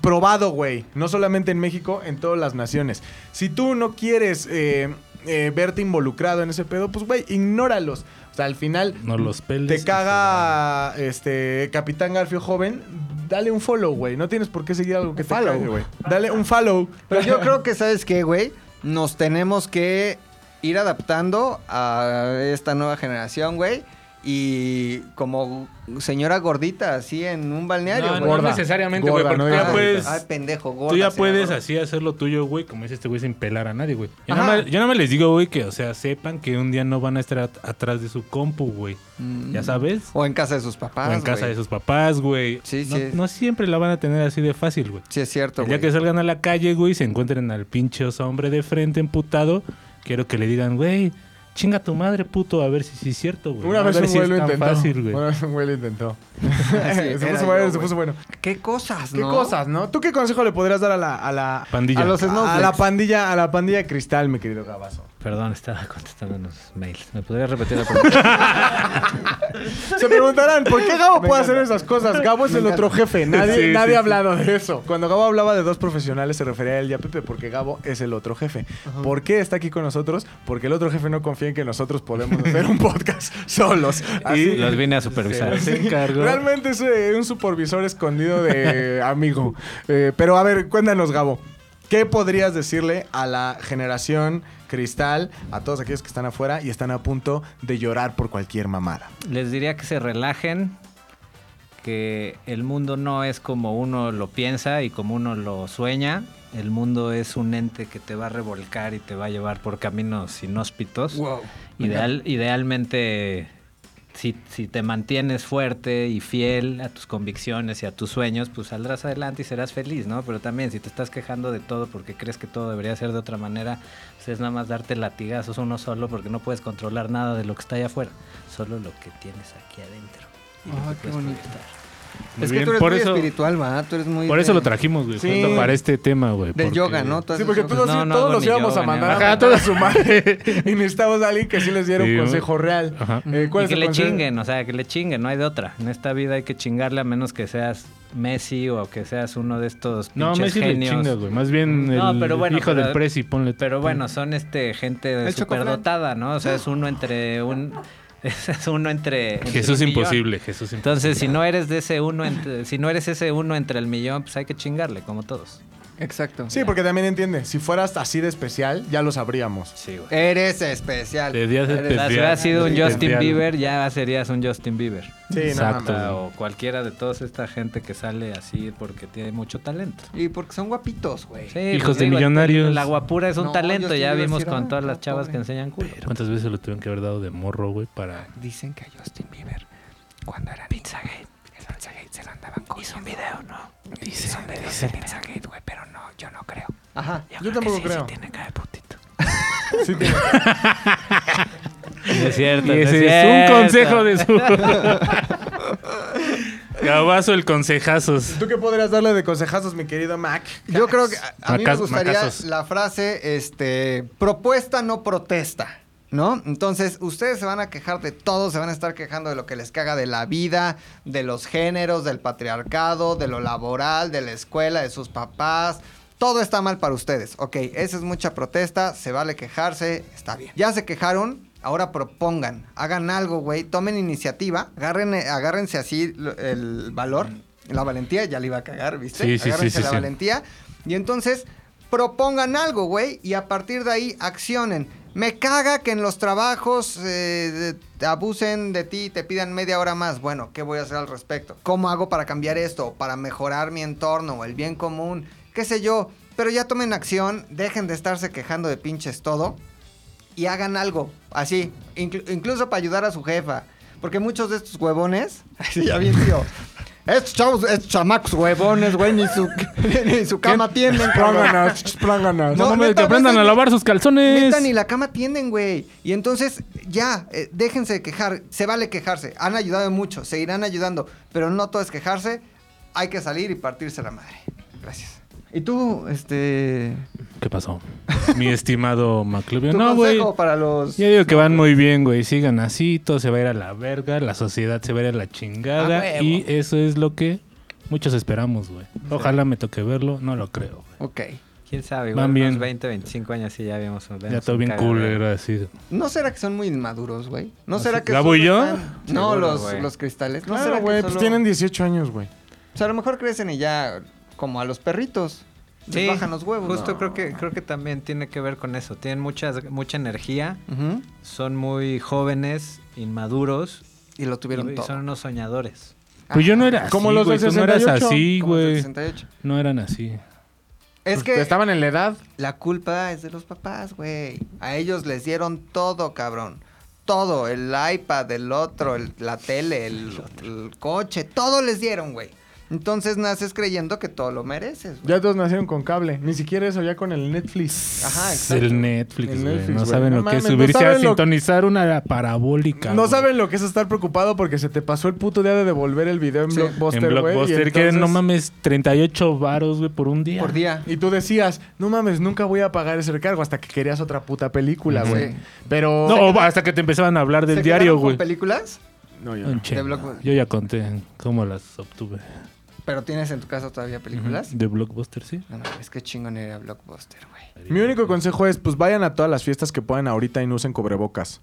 [SPEAKER 4] probado, güey. No solamente en México, en todas las naciones. Si tú no quieres eh, eh, verte involucrado en ese pedo, pues, güey, ignóralos. O sea, al final
[SPEAKER 1] No los peles.
[SPEAKER 4] te caga este Capitán Garfio joven, dale un follow, güey. No tienes por qué seguir algo que te
[SPEAKER 2] Follow.
[SPEAKER 4] cague, güey. Dale un follow.
[SPEAKER 2] Pero yo creo que, ¿sabes qué, güey? Nos tenemos que ir adaptando a esta nueva generación, güey. Y como señora gordita, así en un balneario,
[SPEAKER 1] No,
[SPEAKER 2] güey.
[SPEAKER 1] no, necesariamente, güey, porque
[SPEAKER 4] no
[SPEAKER 1] tú ya puedes...
[SPEAKER 2] Ay, pendejo, gorda.
[SPEAKER 1] Tú ya puedes
[SPEAKER 2] gorda.
[SPEAKER 1] así hacer lo tuyo, güey, como dice este güey, sin pelar a nadie, güey. Yo nada más les digo, güey, que, o sea, sepan que un día no van a estar at- atrás de su compu, güey.
[SPEAKER 2] Mm.
[SPEAKER 1] ¿Ya sabes?
[SPEAKER 2] O en casa de sus papás.
[SPEAKER 1] o en casa de sus papás, güey.
[SPEAKER 2] Sí,
[SPEAKER 1] no,
[SPEAKER 2] sí.
[SPEAKER 1] no siempre la van a tener así de fácil, güey.
[SPEAKER 2] Sí, es cierto, güey.
[SPEAKER 1] que salgan a la calle, güey, se encuentren al pinche oso hombre de frente emputado, quiero que le digan, güey, chinga tu madre, puto, a ver si sí es cierto, güey.
[SPEAKER 4] Una
[SPEAKER 1] a
[SPEAKER 4] vez
[SPEAKER 1] ver
[SPEAKER 4] un
[SPEAKER 1] si
[SPEAKER 4] güey lo intentó.
[SPEAKER 1] fácil, güey.
[SPEAKER 4] Una vez un güey lo intentó. [LAUGHS] [LAUGHS] Se puso
[SPEAKER 2] yo,
[SPEAKER 4] bueno, se puso bueno.
[SPEAKER 2] ¿Qué cosas,
[SPEAKER 4] ¿Qué
[SPEAKER 2] no?
[SPEAKER 4] cosas, no? ¿Tú qué consejo le podrías dar a la, a la
[SPEAKER 1] Pandilla.
[SPEAKER 2] A los
[SPEAKER 4] a
[SPEAKER 2] snowflakes.
[SPEAKER 4] la pandilla, a la pandilla cristal, mi querido Gabazo?
[SPEAKER 5] Perdón, estaba contestando unos mails. ¿Me podrías repetir la [LAUGHS] pregunta?
[SPEAKER 4] Se preguntarán, ¿por qué Gabo puede hacer esas cosas? Gabo es el otro jefe. Nadie,
[SPEAKER 1] Sí,
[SPEAKER 4] nadie
[SPEAKER 1] sí,
[SPEAKER 4] ha hablado de eso. Cuando Gabo hablaba de dos profesionales, se refería a él y a Pepe, porque Gabo es el otro jefe. ¿Por qué está aquí con nosotros? Porque el otro jefe no confía en que nosotros podemos hacer un podcast [LAUGHS] solos. Así-
[SPEAKER 5] Los vine a supervisar.
[SPEAKER 1] Se.
[SPEAKER 4] Realmente es eh, un supervisor escondido de [LAUGHS] amigo. Eh, pero a ver, cuéntanos, Gabo. ¿Qué podrías decirle a la generación cristal, a todos aquellos que están afuera y están a punto de llorar por cualquier mamada?
[SPEAKER 5] Les diría que se relajen, que el mundo no es como uno lo piensa y como uno lo sueña. El mundo es un ente que te va a revolcar y te va a llevar por caminos inhóspitos.
[SPEAKER 2] Wow.
[SPEAKER 5] Ideal, idealmente, si, si te mantienes fuerte y fiel a tus convicciones y a tus sueños, pues saldrás adelante y serás feliz, ¿no? Pero también si te estás quejando de todo porque crees que todo debería ser de otra manera, pues es nada más darte latigazos uno solo porque no puedes controlar nada de lo que está allá afuera, solo lo que tienes aquí adentro. y lo
[SPEAKER 2] Ah,
[SPEAKER 5] que
[SPEAKER 2] qué bonito.
[SPEAKER 5] proyectar.
[SPEAKER 1] Muy
[SPEAKER 2] es
[SPEAKER 1] bien,
[SPEAKER 2] que tú eres
[SPEAKER 1] por
[SPEAKER 2] muy
[SPEAKER 1] eso,
[SPEAKER 2] espiritual, ¿va? Tú eres muy...
[SPEAKER 1] por eso
[SPEAKER 2] de-
[SPEAKER 1] lo trajimos, güey.
[SPEAKER 2] Sí.
[SPEAKER 1] para este tema, güey.
[SPEAKER 2] Del
[SPEAKER 1] porque-
[SPEAKER 2] yoga, ¿no? Todas
[SPEAKER 4] Sí, porque todos,
[SPEAKER 5] No, no
[SPEAKER 4] todos los íbamos
[SPEAKER 5] yoga,
[SPEAKER 4] a mandar a toda su madre. [LAUGHS] y necesitamos a alguien que sí les diera un consejo real.
[SPEAKER 1] Ajá.
[SPEAKER 4] Eh, ¿Cuál
[SPEAKER 5] Y
[SPEAKER 4] es
[SPEAKER 5] que
[SPEAKER 4] el
[SPEAKER 5] le
[SPEAKER 4] consejo?
[SPEAKER 5] chinguen, o sea, que le chinguen, no hay de otra. En esta vida hay que chingarle a menos que seas Messi o que seas uno de estos
[SPEAKER 1] No, Messi le
[SPEAKER 5] genios.
[SPEAKER 1] chinga, güey. Más bien
[SPEAKER 5] No,
[SPEAKER 1] el
[SPEAKER 5] pero bueno,
[SPEAKER 1] hijo
[SPEAKER 5] pero-
[SPEAKER 1] del presi, ponle.
[SPEAKER 5] Pero bueno, son este gente superdotada, ¿no? O sea, es uno entre un es uno entre,
[SPEAKER 1] Jesús imposible, Jesús imposible.
[SPEAKER 5] Entonces, si no eres de ese uno entre, si no eres ese uno entre el millón, pues hay que chingarle como todos.
[SPEAKER 2] Exacto.
[SPEAKER 4] Sí, porque también entiende, si fueras así de especial, ya lo sabríamos.
[SPEAKER 5] Sí, güey.
[SPEAKER 2] Eres especial. Eres-
[SPEAKER 5] sea, si
[SPEAKER 1] especial.
[SPEAKER 5] hubieras sido un Justin
[SPEAKER 1] Especial.
[SPEAKER 5] Bieber, ya serías un Justin Bieber.
[SPEAKER 4] Sí,
[SPEAKER 1] Exacto.
[SPEAKER 5] O
[SPEAKER 4] no,
[SPEAKER 5] cualquiera de toda esta gente que sale así porque tiene mucho talento.
[SPEAKER 2] Y porque son guapitos, güey.
[SPEAKER 5] Sí,
[SPEAKER 1] Hijos
[SPEAKER 5] pues
[SPEAKER 1] de
[SPEAKER 5] digo,
[SPEAKER 1] millonarios.
[SPEAKER 5] La guapura es un
[SPEAKER 2] No,
[SPEAKER 5] talento,
[SPEAKER 2] Justin
[SPEAKER 5] ya
[SPEAKER 2] Bieber
[SPEAKER 5] vimos
[SPEAKER 2] sí era
[SPEAKER 5] con todas las
[SPEAKER 2] guapo,
[SPEAKER 5] chavas
[SPEAKER 2] güey.
[SPEAKER 5] que enseñan culo.
[SPEAKER 1] ¿Cuántas veces lo tuvieron que haber dado de morro, güey? Para.
[SPEAKER 2] Dicen que a Justin Bieber, cuando era Pizzagate se lo andaban. Hizo un video, ¿no? Dice, dice Pizzagate, güey, pero no, yo no creo. Ajá.
[SPEAKER 4] Yo tampoco creo.
[SPEAKER 5] tiene cara de putito. [LAUGHS]
[SPEAKER 4] Sí tiene-
[SPEAKER 5] Es cierto,
[SPEAKER 1] Y
[SPEAKER 5] no
[SPEAKER 1] ese es,
[SPEAKER 5] cierto.
[SPEAKER 1] un consejo de su. [LAUGHS] Gabazo el consejazos.
[SPEAKER 4] ¿Tú qué podrías darle de consejazos, mi querido Mac?
[SPEAKER 2] Yo creo que a, a mí me gustaría
[SPEAKER 1] macazos.
[SPEAKER 2] la frase, este, propuesta no protesta, ¿no? Entonces, ustedes se van a quejar de todo, se van a estar quejando de lo que les caga de la vida, de los géneros, del patriarcado, de lo laboral, de la escuela, de sus papás. Todo está mal para ustedes. Ok, esa es mucha protesta, se vale quejarse, está bien. Ya se quejaron, ahora propongan, hagan algo, güey, tomen iniciativa, agarren, agárrense así el valor, la valentía, ya le iba a cagar, ¿viste?
[SPEAKER 1] Sí, sí, sí,
[SPEAKER 2] agárrense
[SPEAKER 1] sí,
[SPEAKER 2] la valentía y entonces propongan algo, güey, y a partir de ahí accionen. Me caga que en los trabajos eh, abusen de ti y te pidan media hora más. Bueno, ¿qué voy a hacer al respecto? ¿Cómo hago para cambiar esto? Para mejorar mi entorno o el bien común, qué sé yo. Pero ya tomen acción, dejen de estarse quejando de pinches todo y hagan algo, así, inclu- incluso para ayudar a su jefa. Porque muchos de estos huevones, [LAUGHS] ya bien tío, estos chavos, estos chamacos huevones, güey, ni su, [LAUGHS] ni su cama tienden, cabrón.
[SPEAKER 4] Plánganas, plánganas.
[SPEAKER 2] No,
[SPEAKER 1] No, mames,
[SPEAKER 2] neta,
[SPEAKER 1] que aprendan
[SPEAKER 2] a
[SPEAKER 1] lavar sus calzones.
[SPEAKER 2] Neta, ni la cama tienden, güey. Y entonces, ya, eh, déjense de quejar. Se vale quejarse. Han ayudado mucho, seguirán ayudando. Pero no todo es quejarse. Hay que salir y partirse la madre. Gracias. ¿Y tú, este.
[SPEAKER 1] ¿Qué pasó? Mi estimado McLovin. [LAUGHS]
[SPEAKER 2] Tu
[SPEAKER 1] No, güey.
[SPEAKER 2] para los.
[SPEAKER 1] Yo digo que van muy bien, güey. Sigan así, todo se va a ir a la verga, la sociedad se va a ir a la chingada. Y eso es lo que muchos esperamos, güey. Ojalá me toque verlo, no lo creo. güey.
[SPEAKER 2] Ok.
[SPEAKER 5] ¿Quién sabe? Igual
[SPEAKER 1] Van
[SPEAKER 5] unos
[SPEAKER 1] bien.
[SPEAKER 5] 20, 25 años y ya vimos.
[SPEAKER 1] Ya todo bien culero, así.
[SPEAKER 2] ¿No será que son muy inmaduros, güey? ¿No
[SPEAKER 1] ¿Así?
[SPEAKER 2] será que.
[SPEAKER 1] ¿Gabo y yo?
[SPEAKER 2] están- No,
[SPEAKER 5] Seguro,
[SPEAKER 2] los, los cristales. ¿No
[SPEAKER 4] Claro, güey, pues tienen 18 años, güey.
[SPEAKER 2] O sea, a lo mejor crecen y ya. Como a los perritos. Les
[SPEAKER 5] Sí,
[SPEAKER 2] bajan los huevos.
[SPEAKER 5] Justo
[SPEAKER 2] ¿no?
[SPEAKER 5] creo que creo que también tiene que ver con eso. Tienen muchas mucha energía, son muy jóvenes, inmaduros
[SPEAKER 2] Y lo tuvieron
[SPEAKER 5] y
[SPEAKER 2] todo.
[SPEAKER 5] son unos soñadores.
[SPEAKER 1] Pues yo no era así,
[SPEAKER 4] Como los del
[SPEAKER 1] no eras
[SPEAKER 4] 68,
[SPEAKER 1] así, güey.
[SPEAKER 2] 68.
[SPEAKER 1] No eran así.
[SPEAKER 2] Es
[SPEAKER 4] Pues
[SPEAKER 2] que.
[SPEAKER 4] Estaban en la edad.
[SPEAKER 2] La culpa es de los papás, güey. A ellos les dieron todo, cabrón. Todo. El iPad, el otro, el- la tele, el, el coche. Todo les dieron, güey. Entonces naces creyendo que todo lo mereces. güey.
[SPEAKER 4] Ya todos nacieron con cable. Ni siquiera eso, ya con el Netflix.
[SPEAKER 2] Ajá,
[SPEAKER 1] Es
[SPEAKER 2] exacto.
[SPEAKER 1] el Netflix,
[SPEAKER 4] El
[SPEAKER 1] güey.
[SPEAKER 4] Netflix,
[SPEAKER 1] No saben
[SPEAKER 4] No
[SPEAKER 1] lo que es
[SPEAKER 4] mames, no
[SPEAKER 1] subirse a
[SPEAKER 4] saben lo-
[SPEAKER 1] sintonizar una parabólica.
[SPEAKER 4] No
[SPEAKER 1] güey.
[SPEAKER 4] saben lo que es estar preocupado porque se te pasó el puto día de devolver el video en
[SPEAKER 2] Sí.
[SPEAKER 4] Blockbuster,
[SPEAKER 1] En
[SPEAKER 4] güey. y
[SPEAKER 1] Blockbuster, que
[SPEAKER 4] entonces-
[SPEAKER 1] no mames, 38 varos, güey, por un día.
[SPEAKER 2] Por día.
[SPEAKER 4] Y tú decías, no mames, nunca voy a pagar ese recargo hasta que querías otra puta película,
[SPEAKER 1] Sí.
[SPEAKER 4] güey. Pero...
[SPEAKER 1] No, o hasta que te empezaban a hablar del
[SPEAKER 2] ¿Se
[SPEAKER 1] diario, güey.
[SPEAKER 2] películas?
[SPEAKER 4] No, yo no.
[SPEAKER 2] Blockbuster.
[SPEAKER 1] Yo ya conté cómo las obtuve.
[SPEAKER 2] ¿Pero tienes en tu casa todavía películas?
[SPEAKER 1] De Blockbuster, sí.
[SPEAKER 2] No mames, qué chingón era Blockbuster, güey.
[SPEAKER 4] Mi único consejo es, pues vayan a todas las fiestas que puedan ahorita y no usen cubrebocas.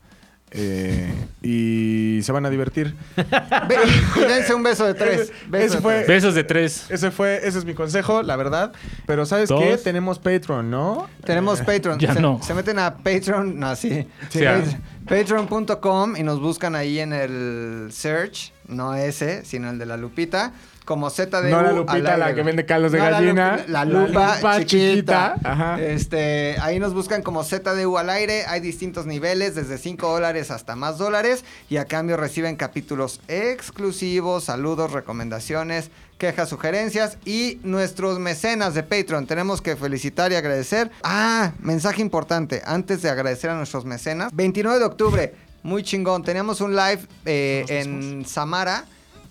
[SPEAKER 4] Eh, y se van a divertir. [LAUGHS]
[SPEAKER 2] Ve, y dense un beso de tres.
[SPEAKER 4] Ese-
[SPEAKER 2] Beso
[SPEAKER 4] ese
[SPEAKER 2] de
[SPEAKER 4] fue-
[SPEAKER 2] tres.
[SPEAKER 1] Besos de tres.
[SPEAKER 4] Ese fue, ese es mi consejo, la verdad. Pero ¿sabes
[SPEAKER 1] Dos.
[SPEAKER 4] qué? Tenemos Patreon, ¿no?
[SPEAKER 2] Tenemos Patreon.
[SPEAKER 1] ya
[SPEAKER 2] se,
[SPEAKER 1] no.
[SPEAKER 2] se meten a Patreon, no, sí.
[SPEAKER 1] Sí.
[SPEAKER 2] Patreon- Patreon.com y nos buscan ahí en el search, no ese, sino el de la lupita, como ZDU.
[SPEAKER 4] No la Lupita, la que vende caldos de
[SPEAKER 2] No la
[SPEAKER 4] gallina.
[SPEAKER 2] lupa- La,
[SPEAKER 4] La
[SPEAKER 2] lupa,
[SPEAKER 4] lupa
[SPEAKER 2] chiquita.
[SPEAKER 4] chiquita, ajá.
[SPEAKER 2] Este, ahí nos buscan como ZDU al aire. Hay distintos niveles, desde 5 dólares hasta más dólares. Y a cambio reciben capítulos exclusivos, saludos, recomendaciones, quejas, sugerencias. Y nuestros mecenas de Patreon. Tenemos que felicitar y agradecer. Ah, mensaje importante. Antes de agradecer a nuestros mecenas. 29 de octubre. Muy chingón. Teníamos un live eh, en Samara.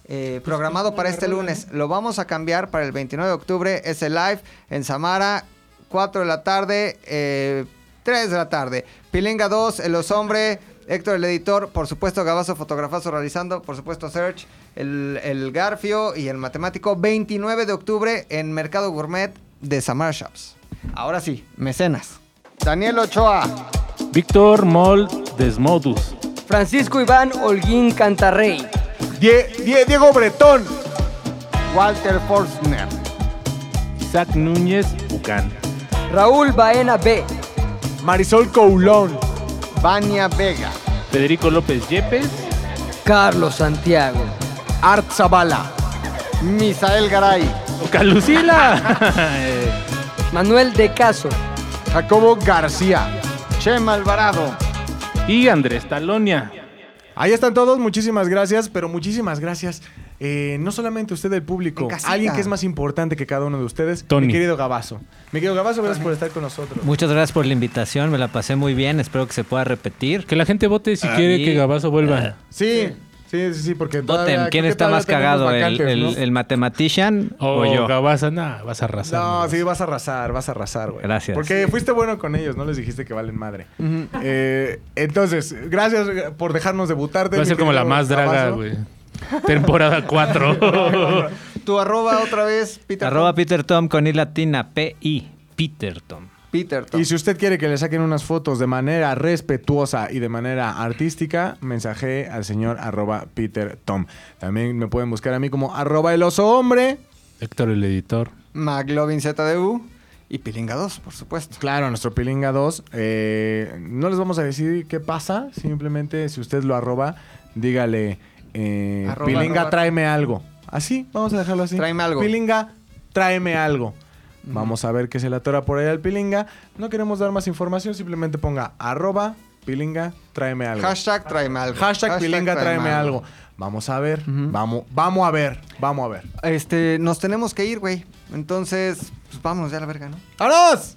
[SPEAKER 2] Eh, programado para este lunes. Lo vamos a cambiar para el 29 de octubre. Ese live en Samara, 4 de la tarde, eh, 3 de la tarde. Pilinga 2, El Os Hombre, Héctor el editor, por supuesto Gabazo Fotografazo realizando, por supuesto Search, el, el Garfio y el Matemático. 29 de octubre en Mercado Gourmet de Samara Shops. Ahora sí, mecenas. Daniel Ochoa,
[SPEAKER 1] Víctor Moll Desmodus.
[SPEAKER 3] Francisco Iván Holguín Cantarrey.
[SPEAKER 4] Die- Die- Diego Bretón.
[SPEAKER 2] Walter Forstner,
[SPEAKER 1] Isaac Núñez Bucán.
[SPEAKER 3] Raúl Baena B.
[SPEAKER 4] Marisol Coulón.
[SPEAKER 2] Vania Vega,
[SPEAKER 1] Federico López Yepes.
[SPEAKER 3] Carlos Santiago.
[SPEAKER 4] Art Zavala.
[SPEAKER 2] Misael Garay,
[SPEAKER 1] Calucila. [LAUGHS]
[SPEAKER 3] Manuel de Caso.
[SPEAKER 4] Jacobo García.
[SPEAKER 2] Chema Alvarado.
[SPEAKER 1] y Andrés Talonia.
[SPEAKER 4] Ahí están todos, muchísimas gracias, pero muchísimas gracias. eh, no solamente usted del público, alguien que es más importante que cada uno de ustedes,
[SPEAKER 1] Tony.
[SPEAKER 4] mi querido Gabazo. Mi querido Gabazo, gracias por estar con nosotros.
[SPEAKER 5] Muchas gracias por la invitación, me la pasé muy bien, espero que se pueda repetir.
[SPEAKER 1] Que la gente vote si
[SPEAKER 5] Ah,
[SPEAKER 1] quiere
[SPEAKER 5] y-
[SPEAKER 1] que Gabazo vuelva.
[SPEAKER 4] Sí, sí, sí, sí, porque
[SPEAKER 5] Voten,
[SPEAKER 4] todavía-
[SPEAKER 5] ¿quién está más cagado? ¿El,
[SPEAKER 4] vacantes,
[SPEAKER 5] el,
[SPEAKER 4] ¿no?
[SPEAKER 5] el Matematician
[SPEAKER 1] O,
[SPEAKER 5] o, yo?
[SPEAKER 1] Gabazo, nah, vas a arrasar.
[SPEAKER 4] No, sí, vas a arrasar, vas a arrasar, güey.
[SPEAKER 5] Gracias.
[SPEAKER 4] Porque fuiste bueno con ellos, no les dijiste que valen madre. Eh, entonces, gracias por dejarnos debutarte.
[SPEAKER 1] Va a ser como la más draga, güey. Temporada 4. [LAUGHS]
[SPEAKER 2] Tu arroba otra vez, Peter.
[SPEAKER 5] Arroba
[SPEAKER 2] Tom.
[SPEAKER 5] Peter Tom con I latina, P-I, Peter Tom.
[SPEAKER 2] Peter Tom.
[SPEAKER 4] Y si usted quiere que le saquen unas fotos de manera respetuosa y de manera artística, mensaje al señor arroba Peter Tom. También me pueden buscar a mí como arroba el oso hombre.
[SPEAKER 1] Héctor, el editor.
[SPEAKER 2] McLovin ZDU y Pilinga 2, por supuesto.
[SPEAKER 4] Claro, nuestro Pilinga 2. eh, no les vamos a decir qué pasa. Simplemente si usted lo arroba, dígale eh,
[SPEAKER 2] Arroba,
[SPEAKER 4] Pilinga,
[SPEAKER 2] arroba.
[SPEAKER 4] tráeme algo. Así, vamos a dejarlo así.
[SPEAKER 2] Tráeme algo.
[SPEAKER 4] Pilinga, tráeme algo. Vamos a ver qué se le atora por ahí al Pilinga. No queremos dar más información, simplemente ponga arroba Pilinga, tráeme algo.
[SPEAKER 2] Hashtag tráeme algo.
[SPEAKER 4] Hashtag Pilinga, tráeme algo. Vamos a ver, vamos, vamos a ver, vamos a ver.
[SPEAKER 2] Este, nos tenemos que ir, güey. Entonces, pues vámonos ya a la verga, ¿no?
[SPEAKER 4] ¡Vámonos!